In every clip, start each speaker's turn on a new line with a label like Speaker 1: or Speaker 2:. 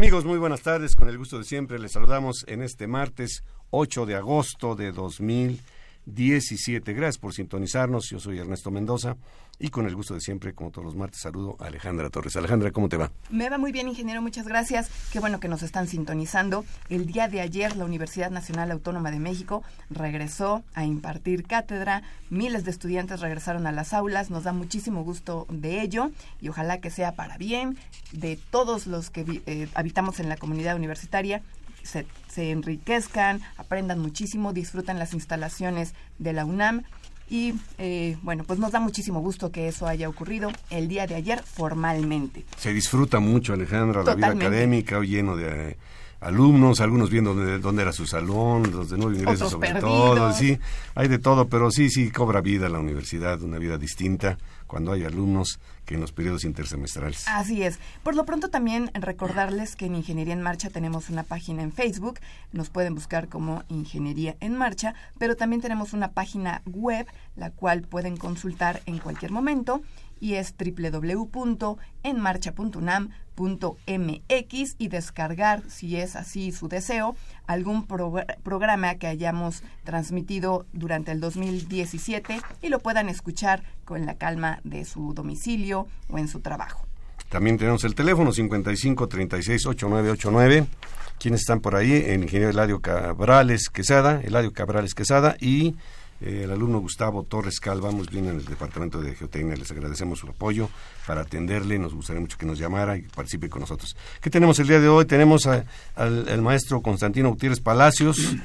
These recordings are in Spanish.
Speaker 1: Amigos, muy buenas tardes. Con el gusto de siempre les saludamos en este martes 8 de agosto de 2017. Gracias por sintonizarnos. Yo soy Ernesto Mendoza y con el gusto de siempre, como todos los martes, saludo a Alejandra Torres. Alejandra, ¿cómo te va?
Speaker 2: Me va muy bien, ingeniero, muchas gracias. Qué bueno que nos están sintonizando. El día de ayer, la Universidad Nacional Autónoma de México regresó a impartir cátedra. Miles de estudiantes regresaron a las aulas. Nos da muchísimo gusto de ello y ojalá que sea para bien de todos los que eh, habitamos en la comunidad universitaria se, se, enriquezcan, aprendan muchísimo, disfruten las instalaciones de la UNAM y eh, bueno, pues nos da muchísimo gusto que eso haya ocurrido el día de ayer formalmente.
Speaker 1: Se disfruta mucho, Alejandra, la vida académica, lleno de alumnos, algunos viendo dónde, era su salón, los de nuevo ingreso sobre todo, sí, hay de todo, pero sí, sí cobra vida la universidad, una vida distinta cuando hay alumnos que en los periodos intersemestrales.
Speaker 2: Así es. Por lo pronto también recordarles que en Ingeniería en Marcha tenemos una página en Facebook, nos pueden buscar como Ingeniería en Marcha, pero también tenemos una página web, la cual pueden consultar en cualquier momento y es www.enmarcha.unam.mx y descargar, si es así su deseo, algún programa que hayamos transmitido durante el 2017 y lo puedan escuchar con la calma de su domicilio o en su trabajo.
Speaker 1: También tenemos el teléfono 55 36 8989. Quienes están por ahí? El ingeniero Eladio Cabrales Quesada, Eladio Cabrales Quesada y el alumno Gustavo Torres Cal, vamos bien en el Departamento de Geotecnia, les agradecemos su apoyo para atenderle, nos gustaría mucho que nos llamara y participe con nosotros. ¿Qué tenemos el día de hoy? Tenemos al maestro Constantino Gutiérrez Palacios,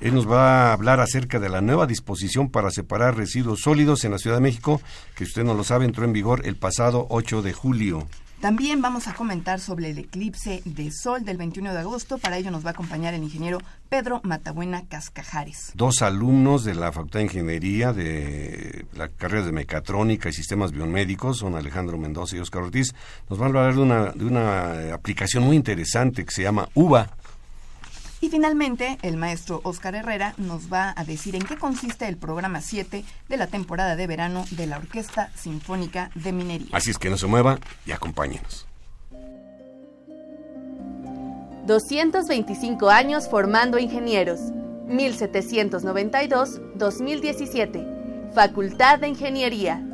Speaker 1: él nos va a hablar acerca de la nueva disposición para separar residuos sólidos en la Ciudad de México, que usted no lo sabe, entró en vigor el pasado 8 de julio.
Speaker 2: También vamos a comentar sobre el eclipse de sol del 21 de agosto. Para ello nos va a acompañar el ingeniero Pedro Matabuena Cascajares.
Speaker 1: Dos alumnos de la Facultad de Ingeniería de la carrera de Mecatrónica y Sistemas Biomédicos, son Alejandro Mendoza y Oscar Ortiz, nos van a hablar de una, aplicación muy interesante que se llama UVA
Speaker 2: y finalmente, el maestro Oscar Herrera nos va a decir en qué consiste el programa 7 de la temporada de verano de la Orquesta Sinfónica de Minería.
Speaker 1: Así es que no se mueva y acompáñenos.
Speaker 3: 225 años formando ingenieros. 1792-2017. Facultad de Ingeniería.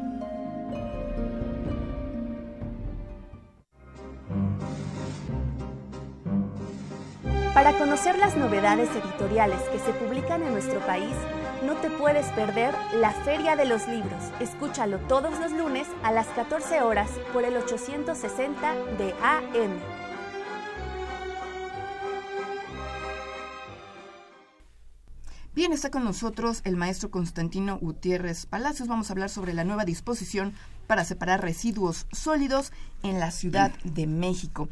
Speaker 3: Para conocer las novedades editoriales que se publican en nuestro país, no te puedes perder la Feria de los Libros. Escúchalo todos los lunes a las 14 horas por el 860 de AM.
Speaker 2: Bien, está con nosotros el maestro Constantino Gutiérrez Palacios. Vamos a hablar sobre la nueva disposición para separar residuos sólidos en la Ciudad de México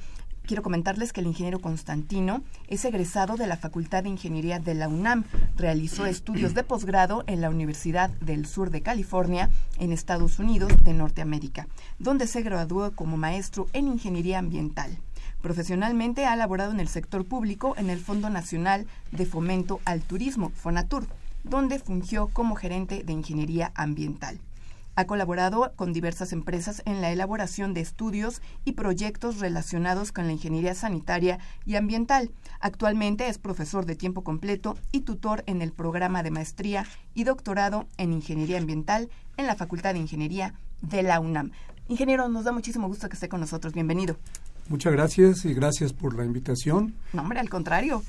Speaker 2: quiero comentarles que el ingeniero Constantino es egresado de la Facultad de Ingeniería de la UNAM. Realizó estudios de posgrado en la Universidad del Sur de California, en Estados Unidos de Norteamérica, donde se graduó como maestro en Ingeniería Ambiental. Profesionalmente ha laborado en el sector público en el Fondo Nacional de Fomento al Turismo, FONATUR, donde fungió como gerente de Ingeniería Ambiental. Ha colaborado con diversas empresas en la elaboración de estudios y proyectos relacionados con la ingeniería sanitaria y ambiental. Actualmente es profesor de tiempo completo y tutor en el programa de maestría y doctorado en ingeniería ambiental en la Facultad de Ingeniería de la UNAM. Ingeniero, nos da muchísimo gusto que esté con nosotros. Bienvenido.
Speaker 4: Muchas gracias y gracias por la invitación.
Speaker 2: No, hombre, al contrario.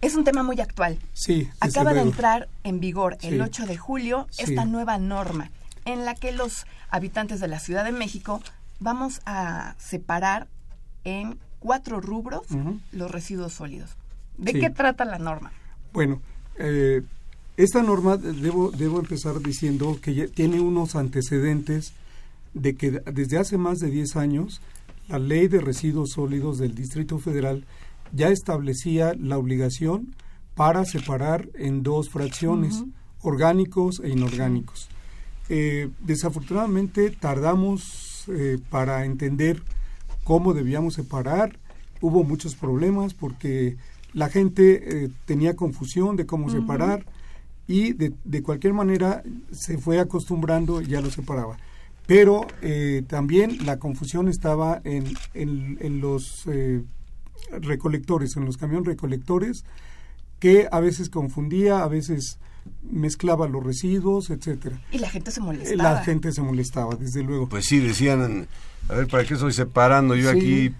Speaker 2: Es un tema muy actual.
Speaker 4: Sí.
Speaker 2: Acaba de entrar en vigor el 8 de julio esta nueva norma en la que los habitantes de la Ciudad de México vamos a separar en cuatro rubros los residuos sólidos. ¿De qué trata la norma?
Speaker 4: Bueno, eh, esta norma debo, debo empezar diciendo que tiene unos antecedentes de que desde hace más de 10 años la ley de residuos sólidos del Distrito Federal ya establecía la obligación para separar en dos fracciones, orgánicos e inorgánicos. Eh, desafortunadamente tardamos eh, para entender cómo debíamos separar. Hubo muchos problemas porque la gente eh, tenía confusión de cómo separar y de, de, cualquier manera se fue acostumbrando y ya lo separaba. Pero también la confusión estaba en, en, en los recolectores, en los camiones recolectores, que a veces confundía, a veces mezclaba los residuos, etcétera.
Speaker 2: Y la gente se molestaba.
Speaker 4: La gente se molestaba, desde luego.
Speaker 1: Pues sí, decían, a ver, ¿para qué estoy separando yo aquí,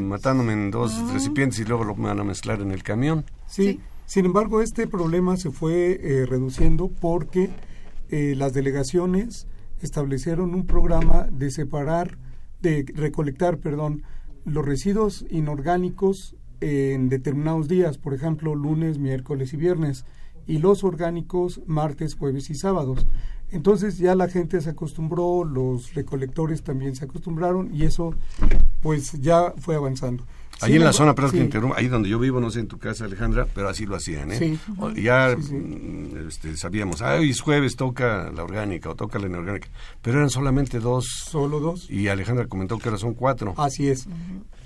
Speaker 1: matándome en dos recipientes y luego lo van a mezclar en el camión?
Speaker 4: Sí, sin embargo, este problema se fue eh, reduciendo porque eh, las delegaciones establecieron un programa de separar, de recolectar, perdón, los residuos inorgánicos en determinados días, por ejemplo, lunes, miércoles y viernes y los orgánicos martes, jueves y sábados. Entonces ya la gente se acostumbró, los recolectores también se acostumbraron y eso pues ya fue avanzando.
Speaker 1: Ahí en la zona, pero ahí donde yo vivo, no sé en tu casa Alejandra, pero así lo hacían, ¿eh? Ya mm, este, sabíamos, ah, hoy es jueves, toca la orgánica o toca la inorgánica, pero eran solamente dos.
Speaker 4: Solo dos.
Speaker 1: Y Alejandra comentó que ahora son cuatro.
Speaker 4: Así es.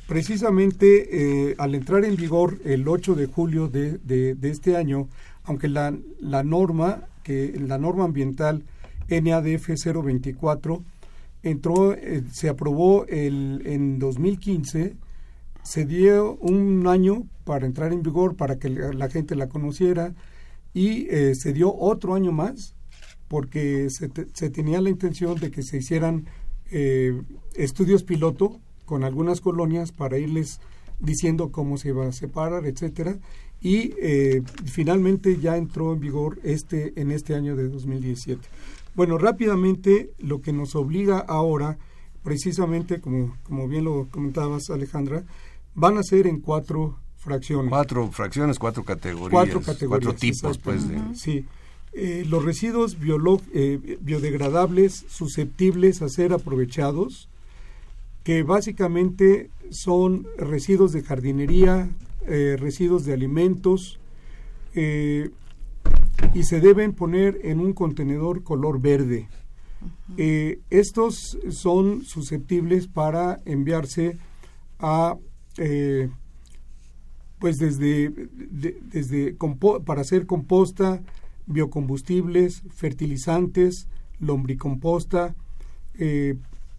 Speaker 4: Precisamente eh, al entrar en vigor el 8 de julio de, de este año, aunque la, la norma, que la norma ambiental NADF 024 entró, eh, se aprobó el, en 2015, se dio un año para entrar en vigor, para que la, gente la conociera, y eh, se dio otro año más, porque se, se, tenía la intención de que se hicieran eh, estudios piloto con algunas colonias para irles diciendo cómo se iba a separar, etcétera, y eh, finalmente ya entró en vigor este en este año de 2017. Bueno, rápidamente lo que nos obliga ahora, precisamente como, como bien lo comentabas Alejandra, van a ser en cuatro fracciones.
Speaker 1: Cuatro fracciones, cuatro categorías.
Speaker 4: Cuatro categorías.
Speaker 1: Cuatro tipos, pues. De...
Speaker 4: Sí. Eh, los residuos eh, biodegradables susceptibles a ser aprovechados, que básicamente son residuos de jardinería, eh, residuos de alimentos eh, y se deben poner en un contenedor color verde. Eh, estos son susceptibles para enviarse a pues desde, desde para hacer composta, biocombustibles, fertilizantes, lombricomposta,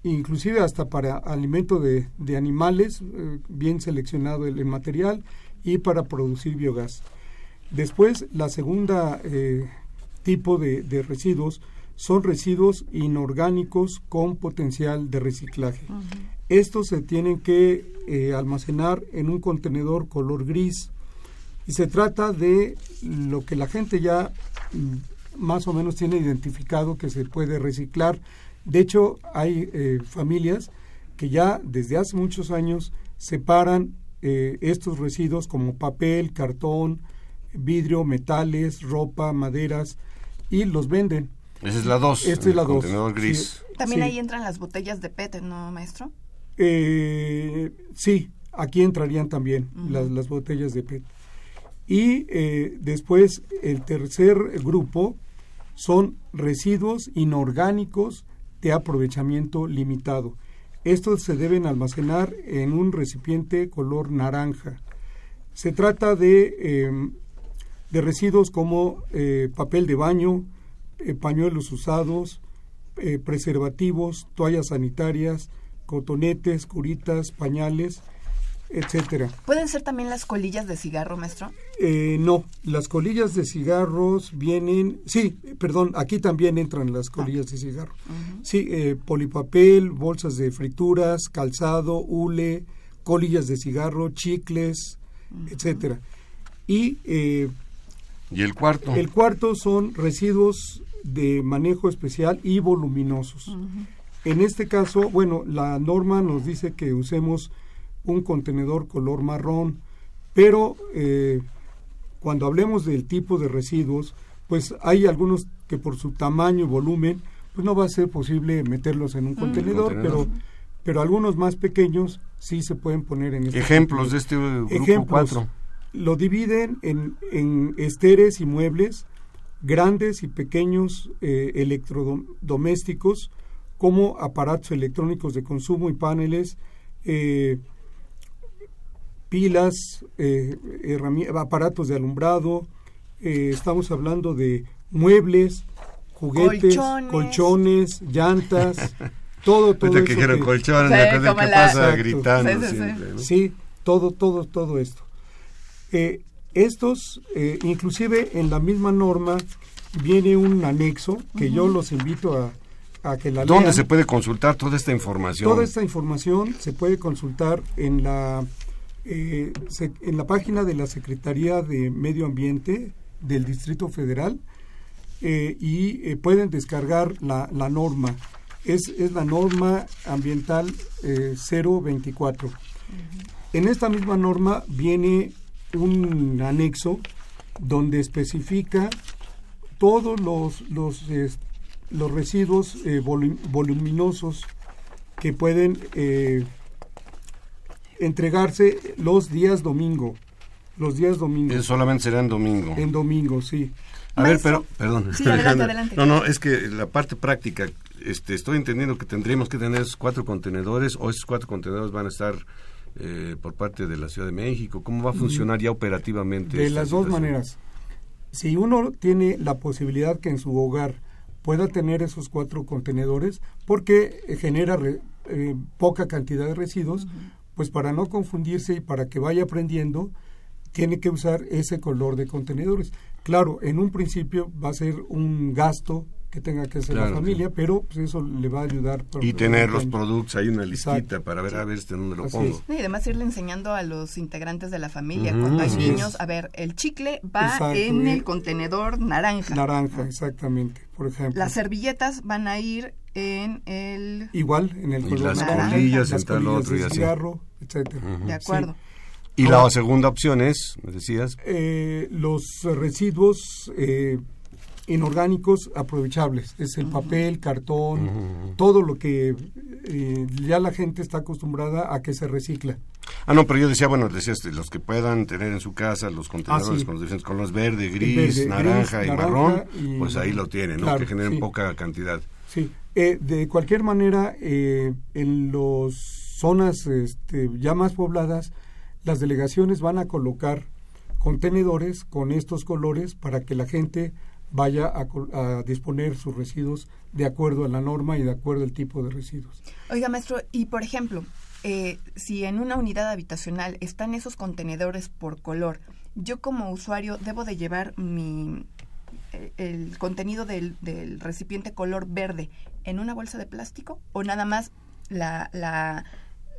Speaker 4: inclusive hasta para alimento de, de animales, bien seleccionado el, material, y para producir biogás. Después, la segunda eh, tipo de, de, residuos son residuos inorgánicos con potencial de reciclaje. Estos se tienen que eh, almacenar en un contenedor color gris y se trata de lo que la gente ya mm, más o menos tiene identificado que se puede reciclar de hecho, hay eh, familias que ya desde hace muchos años separan eh, estos residuos como papel, cartón, vidrio, metales, ropa, maderas y los venden.
Speaker 1: Esa es la 2.
Speaker 4: Esta es la 2.
Speaker 1: gris.
Speaker 2: También ahí entran las botellas de PET, ¿no, maestro?
Speaker 4: Eh, sí, aquí entrarían también las, las, botellas de PET. Y eh, después el tercer grupo son residuos inorgánicos de aprovechamiento limitado. Estos se deben almacenar en un recipiente color naranja. Se trata de, em, de residuos como eh, papel de baño, eh, pañuelos usados, eh, preservativos, toallas sanitarias, cotonetes, curitas, pañales, etcétera.
Speaker 2: ¿Pueden ser también las colillas de cigarro, maestro?
Speaker 4: Eh, no, las colillas de cigarros vienen, sí, perdón, aquí también entran las colillas de cigarro. Sí, eh, polipapel, bolsas de frituras, calzado, hule, colillas de cigarro, chicles, etcétera. Y eh,
Speaker 1: ¿Y el cuarto?
Speaker 4: el cuarto son residuos de manejo especial y voluminosos. En este caso, bueno, la norma nos dice que usemos un contenedor color marrón, pero eh, cuando hablemos del tipo de residuos, pues hay algunos que por su tamaño y volumen, pues no va a ser posible meterlos en un contenedor,
Speaker 1: contenedor.
Speaker 4: pero pero algunos más pequeños sí se pueden poner en este
Speaker 1: Ejemplos
Speaker 4: contenedor.
Speaker 1: de este grupo
Speaker 4: Ejemplos,
Speaker 1: 4.
Speaker 4: Lo dividen en, en esteres y muebles, grandes y pequeños eh, electrodomésticos, como aparatos electrónicos de consumo y paneles, eh, pilas, eh, aparatos de alumbrado, eh, estamos hablando de muebles, juguetes,
Speaker 2: Colchones.
Speaker 4: colchones, llantas, todo, todo
Speaker 1: Ahorita que
Speaker 4: eso
Speaker 1: dijeron
Speaker 4: que-
Speaker 1: colchones,
Speaker 2: Sí,
Speaker 1: me que
Speaker 2: la-
Speaker 1: pasa
Speaker 4: Exacto.
Speaker 1: gritando
Speaker 2: Sí, sí, sí.
Speaker 1: siempre, ¿no?
Speaker 4: Sí, todo, todo, todo esto. Eh, estos, eh, inclusive en la misma norma, viene un anexo que yo los invito a, a que la
Speaker 1: ¿Dónde
Speaker 4: lean.
Speaker 1: se puede consultar toda esta información?
Speaker 4: Toda esta información se puede consultar en la, eh, se- en la página de la Secretaría de Medio Ambiente del Distrito Federal eh, y eh, pueden descargar la, la norma. Es, es la norma ambiental eh, 024. En esta misma norma viene un anexo donde especifica todos los, los, los residuos volu- voluminosos que pueden entregarse los días domingo. Los días domingo.
Speaker 1: Eh, solamente será en domingo.
Speaker 4: En domingo, sí.
Speaker 1: A ver, pero, perdón.
Speaker 2: Sí, adelante.
Speaker 1: No, no, es que la parte práctica, este, estoy entendiendo que tendríamos que tener esos cuatro contenedores o esos cuatro contenedores van a estar eh, por parte de la Ciudad de México. ¿Cómo va a funcionar ya operativamente?
Speaker 4: De las dos
Speaker 1: situación?
Speaker 4: maneras. Si uno tiene la posibilidad que en su hogar pueda tener esos cuatro contenedores, porque genera re- eh, poca cantidad de residuos, pues para no confundirse y para que vaya aprendiendo, tiene que usar ese color de contenedores. Claro, en un principio va a ser un gasto que tenga que hacer
Speaker 1: Claro,
Speaker 4: la familia, pero pues eso le va a ayudar. por-
Speaker 1: Y tener los productos, hay una listita
Speaker 4: Exacto.
Speaker 1: para ver a ver este dónde lo
Speaker 4: Así
Speaker 1: pongo.
Speaker 4: es.
Speaker 2: No, Y además irle enseñando a los integrantes de la familia, cuando hay
Speaker 1: así
Speaker 2: niños,
Speaker 4: es.
Speaker 2: a ver, el chicle va
Speaker 4: Exacto,
Speaker 2: en el contenedor naranja.
Speaker 4: Naranja, exactamente, por ejemplo.
Speaker 2: Las servilletas van a ir en el...
Speaker 4: Igual, en el
Speaker 1: Y
Speaker 4: color
Speaker 1: las
Speaker 4: naranja,
Speaker 1: colillas,
Speaker 4: las
Speaker 1: en tal
Speaker 4: colillas
Speaker 1: otro y
Speaker 4: cigarro, etcétera.
Speaker 2: De acuerdo.
Speaker 1: Y
Speaker 4: Ahora-
Speaker 1: la segunda opción es, me decías,
Speaker 4: Eh, los residuos eh, inorgánicos aprovechables, es el papel, cartón, todo lo que eh, ya la gente está acostumbrada a que se recicla.
Speaker 1: Ah, no, pero yo decía, bueno, decías este, los que puedan tener en su casa los contenedores
Speaker 4: Ah, sí.
Speaker 1: con los diferentes colores verde, gris,
Speaker 4: Verde,
Speaker 1: naranja
Speaker 4: gris,
Speaker 1: y
Speaker 4: naranja
Speaker 1: marrón,
Speaker 4: y-
Speaker 1: pues ahí lo tienen, ¿no?
Speaker 4: Claro,
Speaker 1: que generen
Speaker 4: sí.
Speaker 1: poca cantidad.
Speaker 4: Sí, eh, de cualquier manera, eh, en las zonas este, ya más pobladas, las delegaciones van a colocar contenedores con estos colores para que la gente vaya a, a disponer sus residuos de acuerdo a la norma y de acuerdo al tipo de residuos.
Speaker 2: Oiga, maestro, y por ejemplo, eh, si en una unidad habitacional están esos contenedores por color, yo como usuario debo de llevar mi el contenido del, del recipiente color verde en una bolsa de plástico o nada más la la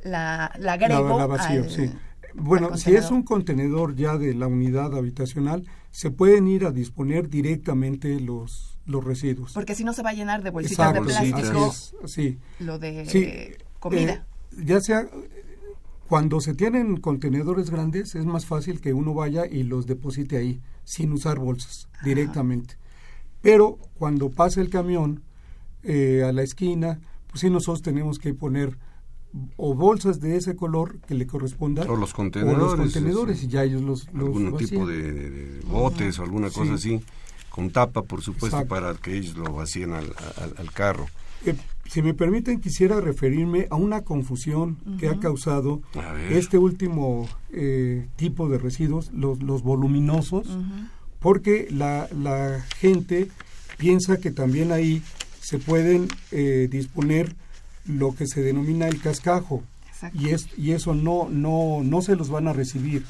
Speaker 2: la, la agrego
Speaker 4: La- la vacío,
Speaker 2: al-
Speaker 4: sí. Bueno, si es un contenedor ya de la unidad habitacional, se pueden ir a disponer directamente los, los residuos.
Speaker 2: porque si no se va a llenar de bolsitas
Speaker 4: Exacto,
Speaker 2: de plástico
Speaker 4: así es, sí.
Speaker 2: lo de
Speaker 4: Sí,
Speaker 2: comida.
Speaker 4: eh, ya sea cuando se tienen contenedores grandes es más fácil que uno vaya y los deposite ahí sin usar bolsas directamente. Pero cuando pasa el camión eh, a la esquina, pues sí nosotros tenemos que poner o bolsas de ese color que le corresponda
Speaker 1: O los
Speaker 4: o
Speaker 1: contenedores.
Speaker 4: los contenedores y ya ellos los, los
Speaker 1: algún tipo de, botes o alguna cosa
Speaker 4: Sí.
Speaker 1: así, con tapa, por supuesto,
Speaker 4: Exacto.
Speaker 1: para que ellos lo vacíen al, al- al carro.
Speaker 4: Eh, si me permiten, quisiera referirme a una confusión que ha causado este último eh, tipo de residuos, los, los voluminosos, porque la, la gente piensa que también ahí se pueden eh, disponer lo que se denomina el cascajo. Y es y eso no no no se los van a recibir.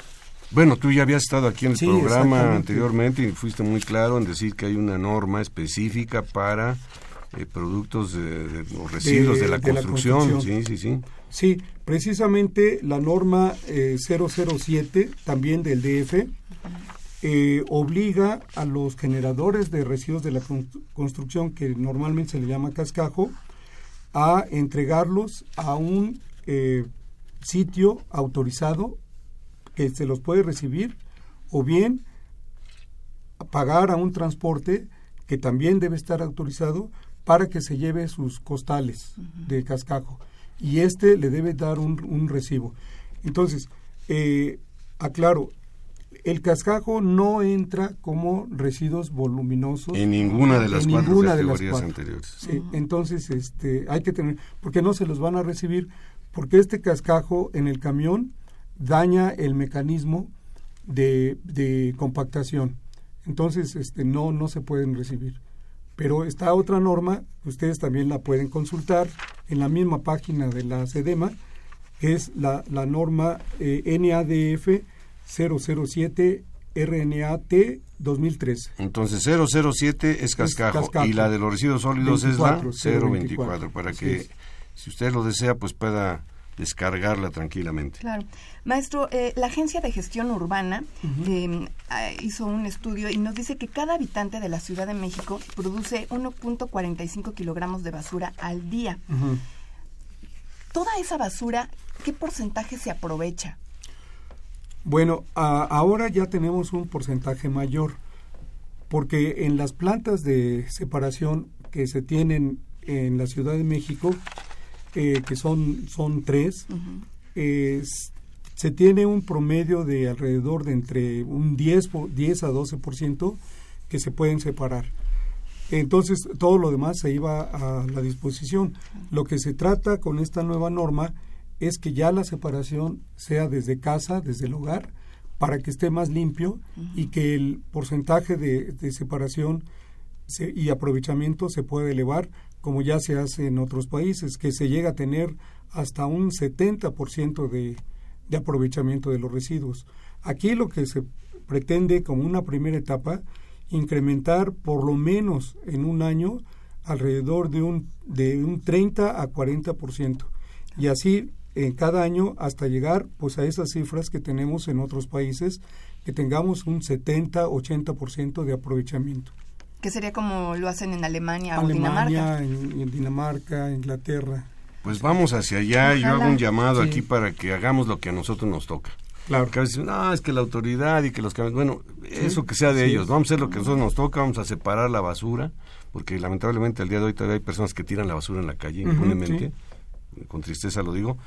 Speaker 1: Bueno, tú ya habías estado aquí en el programa anteriormente y fuiste muy claro en decir que hay una norma específica para eh, productos de, residuos de, la, construcción. Sí, sí, sí.
Speaker 4: Sí, precisamente la norma 007, eh, también del DF, eh, obliga a los generadores de residuos de la construcción, que normalmente se le llama cascajo, a entregarlos a un sitio autorizado que se los puede recibir o bien pagar a un transporte que también debe estar autorizado para que se lleve sus costales de cascajo y este le debe dar un, recibo. Entonces, eh, aclaro, el cascajo no entra como residuos voluminosos
Speaker 1: en ninguna de las cuatro categorías anteriores.
Speaker 4: Sí, entonces este hay que tener porque no se los van a recibir porque este cascajo en el camión daña el mecanismo de, de compactación. Entonces, este no no se pueden recibir. Pero esta otra norma, ustedes también la pueden consultar en la misma página de la SEDEMA, que es la, la norma eh, NADF 007 RNAT 2013.
Speaker 1: Entonces 007 es cascajo, y la de los residuos sólidos es la 024, para que si usted lo desea pues pueda descargarla tranquilamente.
Speaker 2: Claro. Maestro, eh, la Agencia de Gestión Urbana em, ah, hizo un estudio y nos dice que cada habitante de la Ciudad de México produce 1.45 kilogramos de basura al día. Toda esa basura, ¿qué porcentaje se aprovecha?
Speaker 4: Bueno, ahora ya tenemos un porcentaje mayor, porque en las plantas de separación que se tienen en la Ciudad de México, eh, que son, son tres, se tiene un promedio de alrededor de entre un 10, 10 a 12% que se pueden separar. Entonces, todo lo demás se iba a la disposición. Lo que se trata con esta nueva norma es que ya la separación sea desde casa, desde el hogar, para que esté más limpio y que el porcentaje de, separación y aprovechamiento se pueda elevar como ya se hace en otros países, que se llega a tener hasta un 70% de, de aprovechamiento de los residuos. Aquí lo que se pretende como una primera etapa, incrementar por lo menos en un año alrededor de un, de un 30 a 40%. Y así en cada año hasta llegar pues a esas cifras que tenemos en otros países, que tengamos un 70-80% de aprovechamiento
Speaker 2: que sería como lo hacen en Alemania,
Speaker 4: o
Speaker 2: Dinamarca.
Speaker 4: En, en Dinamarca, Inglaterra.
Speaker 1: Pues vamos hacia allá. Yo hago un llamado aquí para que hagamos lo que a nosotros nos toca.
Speaker 4: Claro.
Speaker 1: Porque a veces, no, es que la autoridad y que los Bueno, eso que sea de ellos. Vamos a hacer lo que a nosotros nos toca, vamos a separar la basura, porque lamentablemente al día de hoy todavía hay personas que tiran la basura en la calle impunemente. Con tristeza lo digo.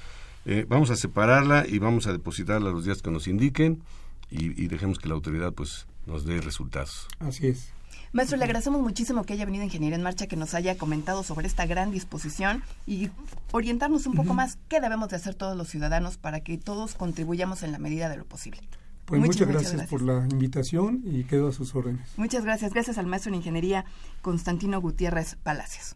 Speaker 1: Eh, vamos a separarla y vamos a depositarla los días que nos indiquen y, y dejemos que la autoridad pues nos dé resultados.
Speaker 4: Así es.
Speaker 2: Maestro, le agradecemos muchísimo que haya venido Ingeniería en Marcha, que nos haya comentado sobre esta gran disposición y orientarnos un poco más qué debemos de hacer todos los ciudadanos para que todos contribuyamos en la medida de lo posible.
Speaker 4: Pues muchas, gracias, por la invitación y quedo a sus órdenes.
Speaker 2: Muchas gracias. Gracias al maestro en Ingeniería Constantino Gutiérrez Palacios.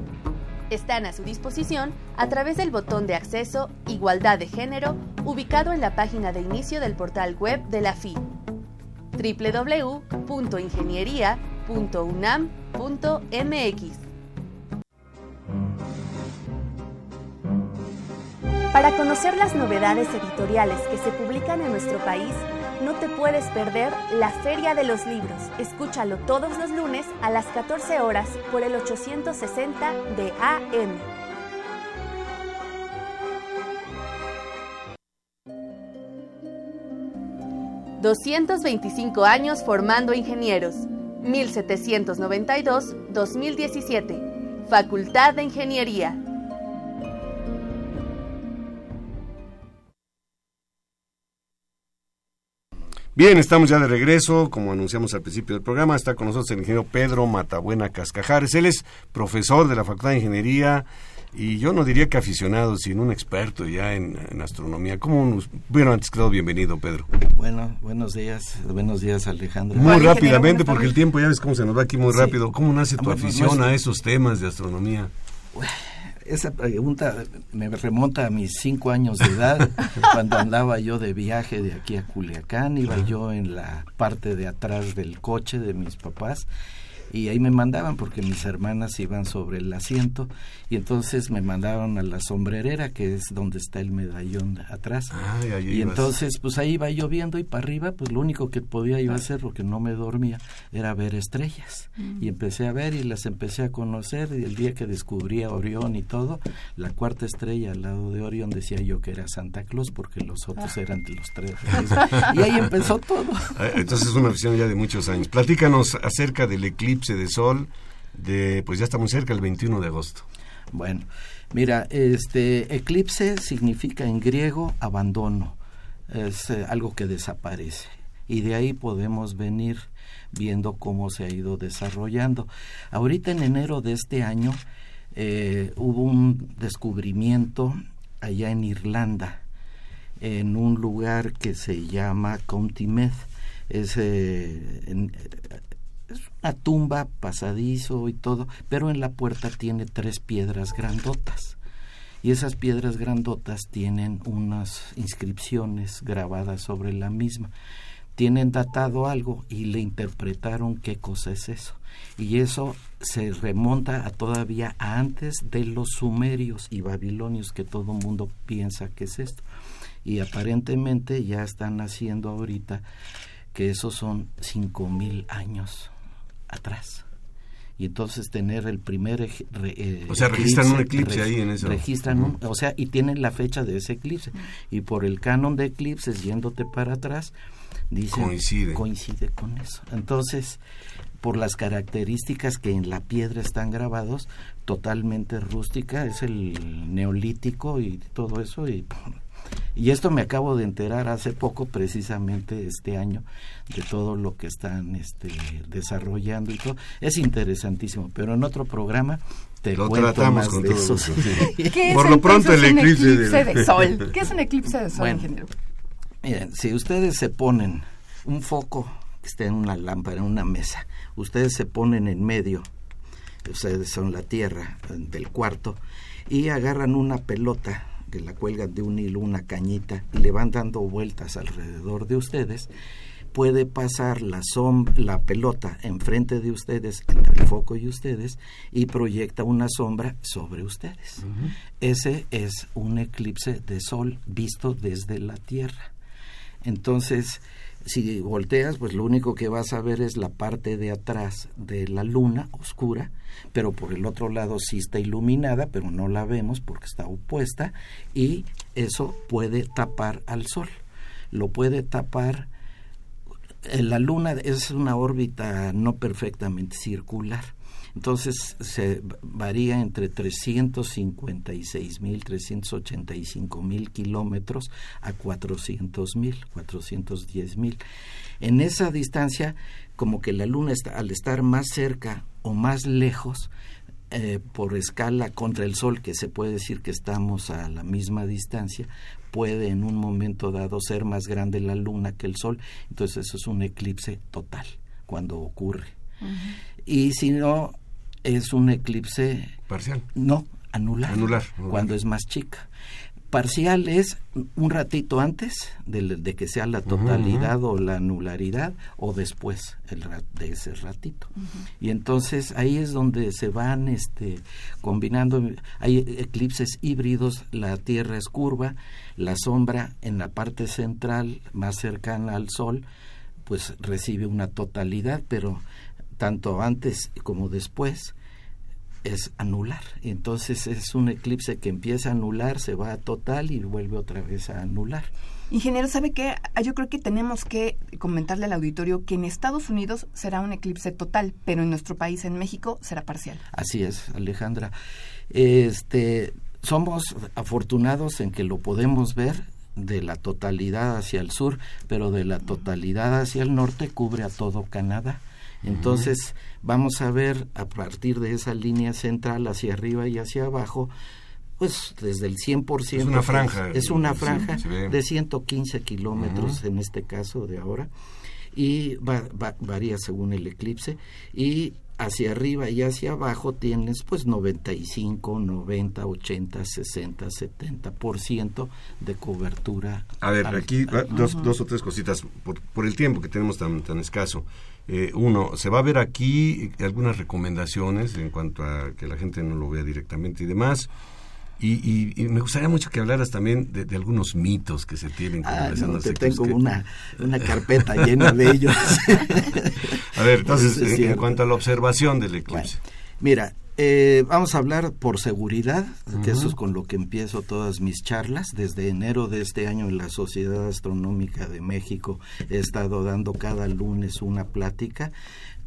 Speaker 3: están a su disposición a través del botón de acceso Igualdad de Género ubicado en la página de inicio del portal web de la FI www.ingeniería.unam.mx. Para conocer las novedades editoriales que se publican en nuestro país, no te puedes perder la Feria de los Libros. Escúchalo todos los lunes a las 14 horas por el 860 de AM. ...225 años formando ingenieros... ...1792-2017... ...Facultad de Ingeniería...
Speaker 1: Bien, estamos ya de regreso, como anunciamos al principio del programa, está con nosotros el ingeniero Pedro Matabuena Cascajares. Él es profesor de la Facultad de Ingeniería y yo no diría que aficionado, sino un experto ya en, astronomía. ¿Cómo bueno, antes que todo, bienvenido, Pedro.
Speaker 5: Bueno, buenos días, buenos días, Alejandro.
Speaker 1: Muy rápidamente, porque el tiempo ya ves cómo se nos va aquí muy rápido. ¿Cómo nace tu afición a esos temas de astronomía?
Speaker 5: Esa pregunta me remonta a mis cinco años de edad, cuando andaba yo de viaje de aquí a Culiacán, iba yo en la parte de atrás del coche de mis papás y ahí me mandaban porque mis hermanas iban sobre el asiento y entonces me mandaron a la sombrerera que es donde está el medallón atrás. Y entonces pues ahí iba yo viendo y para arriba pues lo único que podía yo hacer porque no me dormía era ver estrellas. Y empecé a ver y las empecé a conocer y el día que descubrí a Orión y todo la cuarta estrella al lado de Orión decía yo que era Santa Claus porque los otros eran de los tres y ahí empezó todo.
Speaker 1: Ah, entonces es una visión ya de muchos años. Platícanos acerca del eclipse de sol de pues ya está muy cerca el 21 de agosto
Speaker 5: bueno, mira, este eclipse significa en griego abandono, es eh, algo que desaparece y de ahí podemos venir viendo cómo se ha ido desarrollando. Ahorita en enero de este año eh, hubo un descubrimiento allá en Irlanda, en un lugar que se llama County Meath. Es, eh, es una tumba, pasadizo y todo, pero en la puerta tiene tres piedras grandotas. Y esas piedras grandotas tienen unas inscripciones grabadas sobre la misma. Tienen datado algo y le interpretaron qué cosa es eso. Y eso se remonta a todavía antes de los sumerios y babilonios que todo el mundo piensa que es esto. Y aparentemente ya están haciendo ahorita que esos son cinco mil años atrás. Y entonces tener el primer...
Speaker 1: Eh, o sea, registran un eclipse ahí en eso.
Speaker 5: Registran o sea, y tienen la fecha de ese eclipse. Y por el canon de eclipses, yéndote para atrás, dice...
Speaker 1: Coincide.
Speaker 5: Coincide con eso. Entonces, por las características que en la piedra están grabados, totalmente rústica, es el neolítico y todo eso, y y esto me acabo de enterar hace poco, precisamente este año, de todo lo que están este, desarrollando y todo. Es interesantísimo, pero en otro programa te lo cuento más de eso.
Speaker 1: Por lo pronto el eclipse,
Speaker 2: de... sol. ¿Qué es un eclipse de sol, ingeniero?
Speaker 5: Miren, si ustedes se ponen un foco que esté en una lámpara, en una mesa, ustedes se ponen en medio, ustedes son la tierra del cuarto, y agarran una pelota que la cuelgan de un hilo, una cañita, y le van dando vueltas alrededor de ustedes, puede pasar la, la pelota enfrente de ustedes, entre el foco y ustedes, y proyecta una sombra sobre ustedes. Ese es un eclipse de sol visto desde la Tierra. Entonces, si volteas, pues lo único que vas a ver es la parte de atrás de la luna oscura, pero por el otro lado sí está iluminada, pero no la vemos porque está opuesta y eso puede tapar al sol. Lo puede tapar eh, la luna es una órbita no perfectamente circular entonces se varía entre 356 mil, 385 mil kilómetros a 400 mil, 410 mil. En esa distancia, como que la Luna está, al estar más cerca o más lejos, eh, por escala contra el Sol, que se puede decir que estamos a la misma distancia, puede en un momento dado ser más grande la Luna que el Sol. Entonces eso es un eclipse total cuando ocurre. Y si no, es un eclipse
Speaker 1: parcial.
Speaker 5: No, anular.
Speaker 1: Anular.
Speaker 5: Cuando es más chica. Parcial es un ratito antes de, que sea la totalidad o la anularidad o después el, de ese ratito. Y entonces ahí es donde se van este, combinando. Hay eclipses híbridos, la Tierra es curva, la sombra en la parte central más cercana al Sol pues recibe una totalidad, pero tanto antes como después, es anular. Entonces es un eclipse que empieza a anular, se va a total y vuelve otra vez a anular.
Speaker 2: Ingeniero, ¿sabe qué? Ah, yo creo que tenemos que comentarle al auditorio que en Estados Unidos será un eclipse total, pero en nuestro país, en México, será parcial.
Speaker 5: Así es, Alejandra. Este, somos afortunados en que lo podemos ver de la totalidad hacia el sur, pero de la totalidad hacia el norte cubre a todo Canadá. Entonces, vamos a ver a partir de esa línea central hacia arriba y hacia abajo, pues desde el 100%.
Speaker 1: Es una franja.
Speaker 5: Es una franja de 115 kilómetros en este caso de ahora y varía según el eclipse y hacia arriba y hacia abajo tienes pues 95, 90, 80, 60, 70% de cobertura.
Speaker 1: A ver, aquí dos, dos, o tres cositas por, por el tiempo que tenemos tan, tan escaso. Eh, uno, se va a ver aquí algunas recomendaciones en cuanto a que la gente no lo vea directamente y demás. Y, me gustaría mucho que hablaras también de, algunos mitos que se tienen
Speaker 5: con ah, no, te tengo una, una carpeta llena de ellos.
Speaker 1: a ver, entonces, en, cuanto a la observación del eclipse.
Speaker 5: mira, eh, vamos a hablar por seguridad, que eso es con lo que empiezo todas mis charlas. Desde enero de este año en la Sociedad Astronómica de México he estado dando cada lunes una plática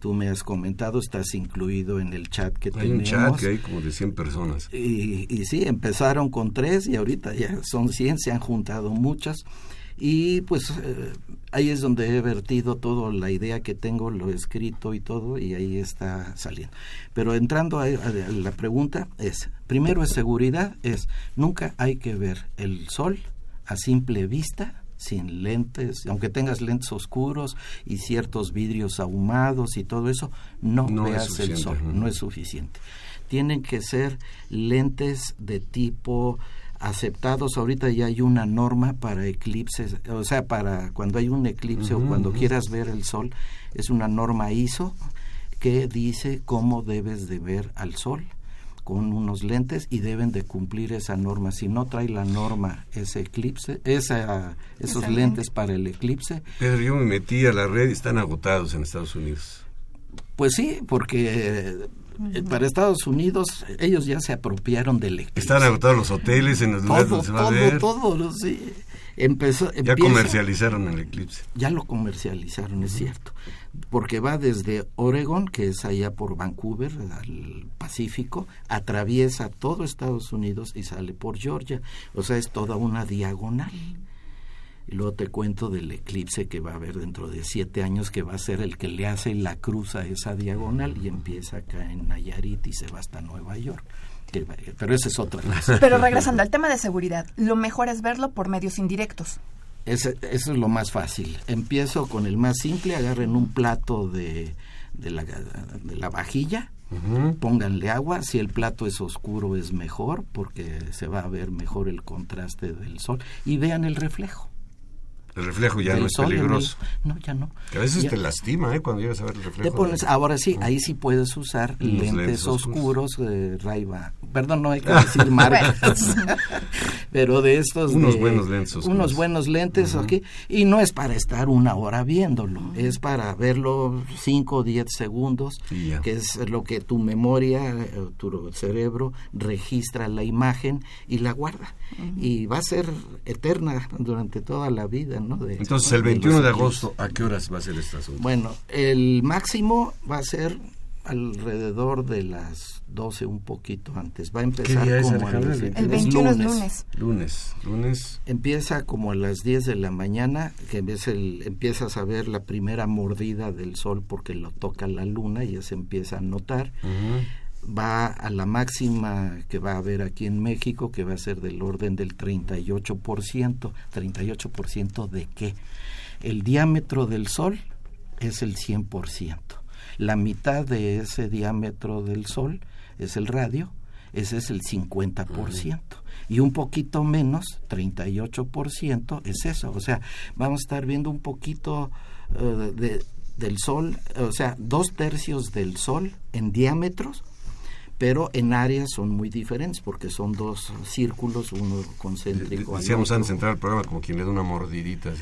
Speaker 5: tú me has comentado, estás incluido en el chat que
Speaker 1: hay
Speaker 5: tenemos.
Speaker 1: un chat que hay como de 100 personas.
Speaker 5: Y, y sí, empezaron con tres y ahorita ya son 100, se han juntado muchas. Y pues eh, ahí es donde he vertido toda la idea que tengo, lo he escrito y todo, y ahí está saliendo. Pero entrando a, a la pregunta es, primero es seguridad, es nunca hay que ver el sol a simple vista sin lentes, aunque tengas lentes oscuros y ciertos vidrios ahumados y todo eso, no, veas el sol, no es suficiente. Tienen que ser lentes de tipo aceptados. Ahorita ya hay una norma para eclipses, o sea, para cuando hay un eclipse o cuando quieras ver el sol, es una norma ISO que dice cómo debes de ver al sol con unos lentes y deben de cumplir esa norma. Si no trae la norma ese eclipse, esa, esos lentes para el eclipse.
Speaker 1: Pero yo me metí a la red y están agotados en Estados Unidos.
Speaker 5: Pues sí, porque eh, para Estados Unidos ellos ya se apropiaron del eclipse.
Speaker 1: Están agotados los hoteles en los lugares donde se va a ver.
Speaker 5: Todo, sí. Empezó,
Speaker 1: ya comercializaron el eclipse.
Speaker 5: Ya lo comercializaron, es cierto porque va desde Oregon, que es allá por Vancouver, al Pacífico, atraviesa todo Estados Unidos y sale por Georgia. O sea, es toda una diagonal. Y luego te cuento del eclipse que va a haber dentro de siete años, que va a ser el que le hace la cruz a esa diagonal y empieza acá en Nayarit y se va hasta Nueva York. Pero esa es otra cosa.
Speaker 2: Pero regresando al tema de seguridad, lo mejor es verlo por medios indirectos.
Speaker 5: Ese, eso es lo más fácil. Empiezo con el más simple, agarren un plato de, de, la, de la vajilla, pónganle agua, si el plato es oscuro es mejor porque se va a ver mejor el contraste del sol y vean el reflejo.
Speaker 1: El reflejo ya no es peligroso.
Speaker 5: no, ya no.
Speaker 1: Que a veces te lastima, ¿eh? Cuando llegas a ver el reflejo.
Speaker 5: ahora sí, ahí sí puedes usar lentes, oscuros de Raiva. Perdón, no hay que decir marcas. pero de estos.
Speaker 1: Unos buenos lentes
Speaker 5: oscuros. Unos buenos lentes, aquí. Y no es para estar una hora viéndolo, es para verlo 5 o 10 segundos, que es lo que tu memoria, eh, tu cerebro registra la imagen y la guarda. Y va a ser eterna durante toda la vida
Speaker 1: entonces, el 21 de, agosto, ¿a qué horas va a ser este asunto?
Speaker 5: Bueno, el máximo va a ser alrededor de las 12, un poquito antes. Va a empezar como
Speaker 2: el, 21 es lunes.
Speaker 1: Lunes, lunes.
Speaker 5: Empieza como a las 10 de la mañana, que el, empiezas a ver la primera mordida del sol porque lo toca la luna y ya se empieza a notar va a la máxima que va a haber aquí en México, que va a ser del orden del 38%. ¿38% de qué? El diámetro del Sol es el 100%. La mitad de ese diámetro del Sol es el radio, ese es el 50%. Y un poquito menos, 38%, es eso. O sea, vamos a estar viendo un poquito eh, de, del Sol, o sea, dos tercios del Sol en diámetros pero en áreas son muy diferentes porque son dos círculos, uno concéntrico.
Speaker 1: Decíamos antes de entrar al programa como quien le da una mordidita.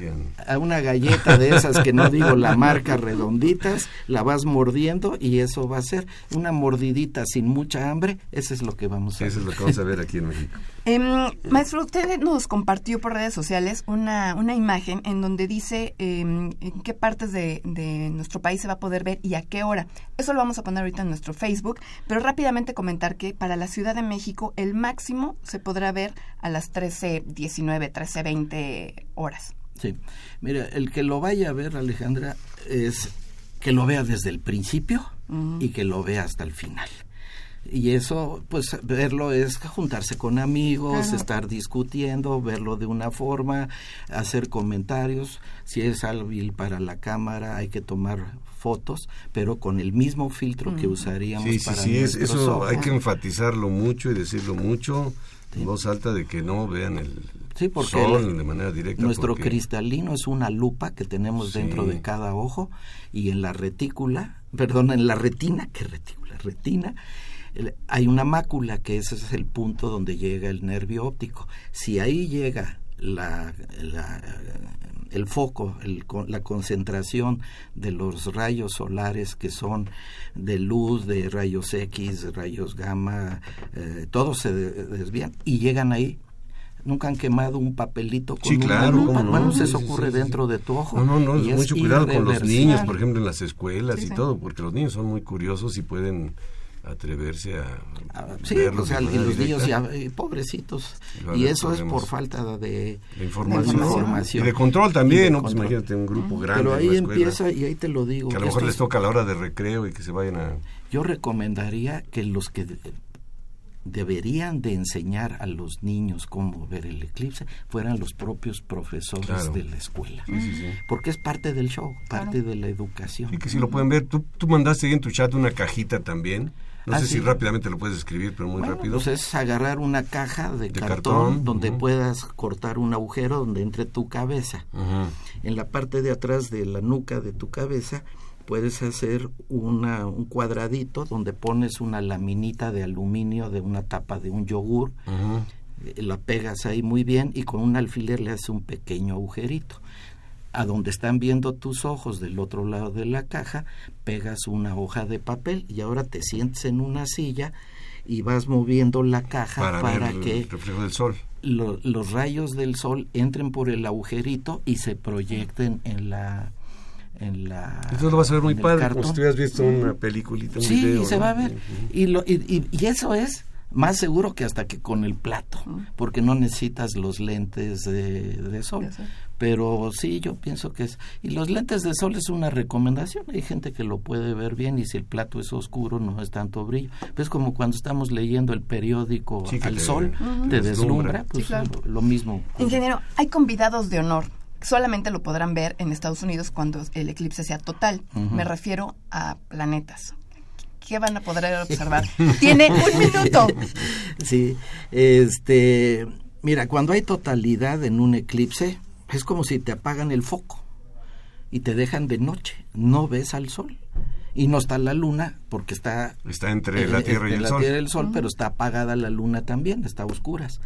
Speaker 5: A una galleta de esas que no digo la marca redonditas, la vas mordiendo y eso va a ser una mordidita sin mucha hambre, eso es lo que vamos a
Speaker 1: ver. Eso es lo que vamos a ver aquí en México.
Speaker 2: Em, maestro, usted nos compartió por redes sociales una, una imagen en donde dice em, en qué partes de, de nuestro país se va a poder ver y a qué hora. Eso lo vamos a poner ahorita en nuestro Facebook, pero rápidamente solamente comentar que para la Ciudad de México el máximo se podrá ver a las 13.19, 13.20 horas.
Speaker 5: Sí, mira, el que lo vaya a ver, Alejandra, es que lo vea desde el principio y que lo vea hasta el final. Y eso, pues verlo es juntarse con amigos, estar discutiendo, verlo de una forma, hacer comentarios. Si es hábil para la cámara, hay que tomar fotos, pero con el mismo filtro que usaríamos
Speaker 1: sí, sí,
Speaker 5: para
Speaker 1: sí, eso hay que enfatizarlo mucho y decirlo mucho en voz alta de que no vean el
Speaker 5: sí, porque
Speaker 1: sol de manera directa.
Speaker 5: Nuestro cristalino es una lupa que tenemos dentro de cada ojo y en la retícula, perdón, en la retina, ¿qué retícula? Retina hay una mácula que ese es el punto donde llega el nervio óptico. Si ahí llega la, el foco, el, la concentración de los rayos solares que son de luz, de rayos X, de rayos gamma, eh, todos se desvían y llegan ahí. Nunca han quemado un papelito con
Speaker 1: sí, claro,
Speaker 5: lupa. Bueno, eso ocurre dentro de tu ojo.
Speaker 1: No, no, no, mucho cuidado con los niños, por ejemplo, en las escuelas y todo, porque los niños son muy curiosos y pueden atreverse a
Speaker 5: ah, sí, o sea, y los niños ya eh, pobrecitos. Y, eso es por falta de,
Speaker 1: información, y de control también no pues imagínate un grupo grande
Speaker 5: pero ahí empieza y ahí te lo digo
Speaker 1: que a lo mejor les toca a la hora de recreo y que se vayan a
Speaker 5: yo recomendaría que los que deberían de enseñar a los niños cómo ver el eclipse fueran los propios profesores de la escuela. Porque es parte del show, parte de la educación.
Speaker 1: Y que si lo pueden ver, tú, tú mandaste ahí en tu chat una cajita también no sé si rápidamente lo puedes escribir, pero muy rápido.
Speaker 5: Pues es agarrar una caja de, cartón, donde puedas cortar un agujero donde entre tu cabeza. En la parte de atrás de la nuca de tu cabeza puedes hacer una, un cuadradito donde pones una laminita de aluminio de una tapa de un yogur. Eh, la pegas ahí muy bien y con un alfiler le haces un pequeño agujerito a donde están viendo tus ojos del otro lado de la caja, pegas una hoja de papel y ahora te sientes en una silla y vas moviendo la caja para, que
Speaker 1: reflejo del sol.
Speaker 5: los rayos del sol entren por el agujerito y se proyecten en la en la
Speaker 1: Esto lo vas a ver muy padre, como si hubieras visto una peliculita, un
Speaker 5: sí, se va a ver. y, lo, y, y, eso es más seguro que hasta que con el plato, porque no necesitas los lentes de, de sol. Pero sí yo pienso que es y los lentes de sol es una recomendación. Hay gente que lo puede ver bien y si el plato es oscuro no es tanto brillo. Es como cuando estamos leyendo el periódico al sol te deslumbra. pues lo, mismo.
Speaker 2: Ingeniero hay convidados de honor. Solamente lo podrán ver en Estados Unidos cuando el eclipse sea total. Me refiero a planetas ¿Qué van a poder observar? Tiene un minuto.
Speaker 5: Sí, este, mira, cuando hay totalidad en un eclipse, es como si te apagan el foco y te dejan de noche, no ves al sol. Y no está la luna porque está...
Speaker 1: Está entre la Tierra y el Sol.
Speaker 5: el Sol, pero está apagada la luna también, está a oscuras.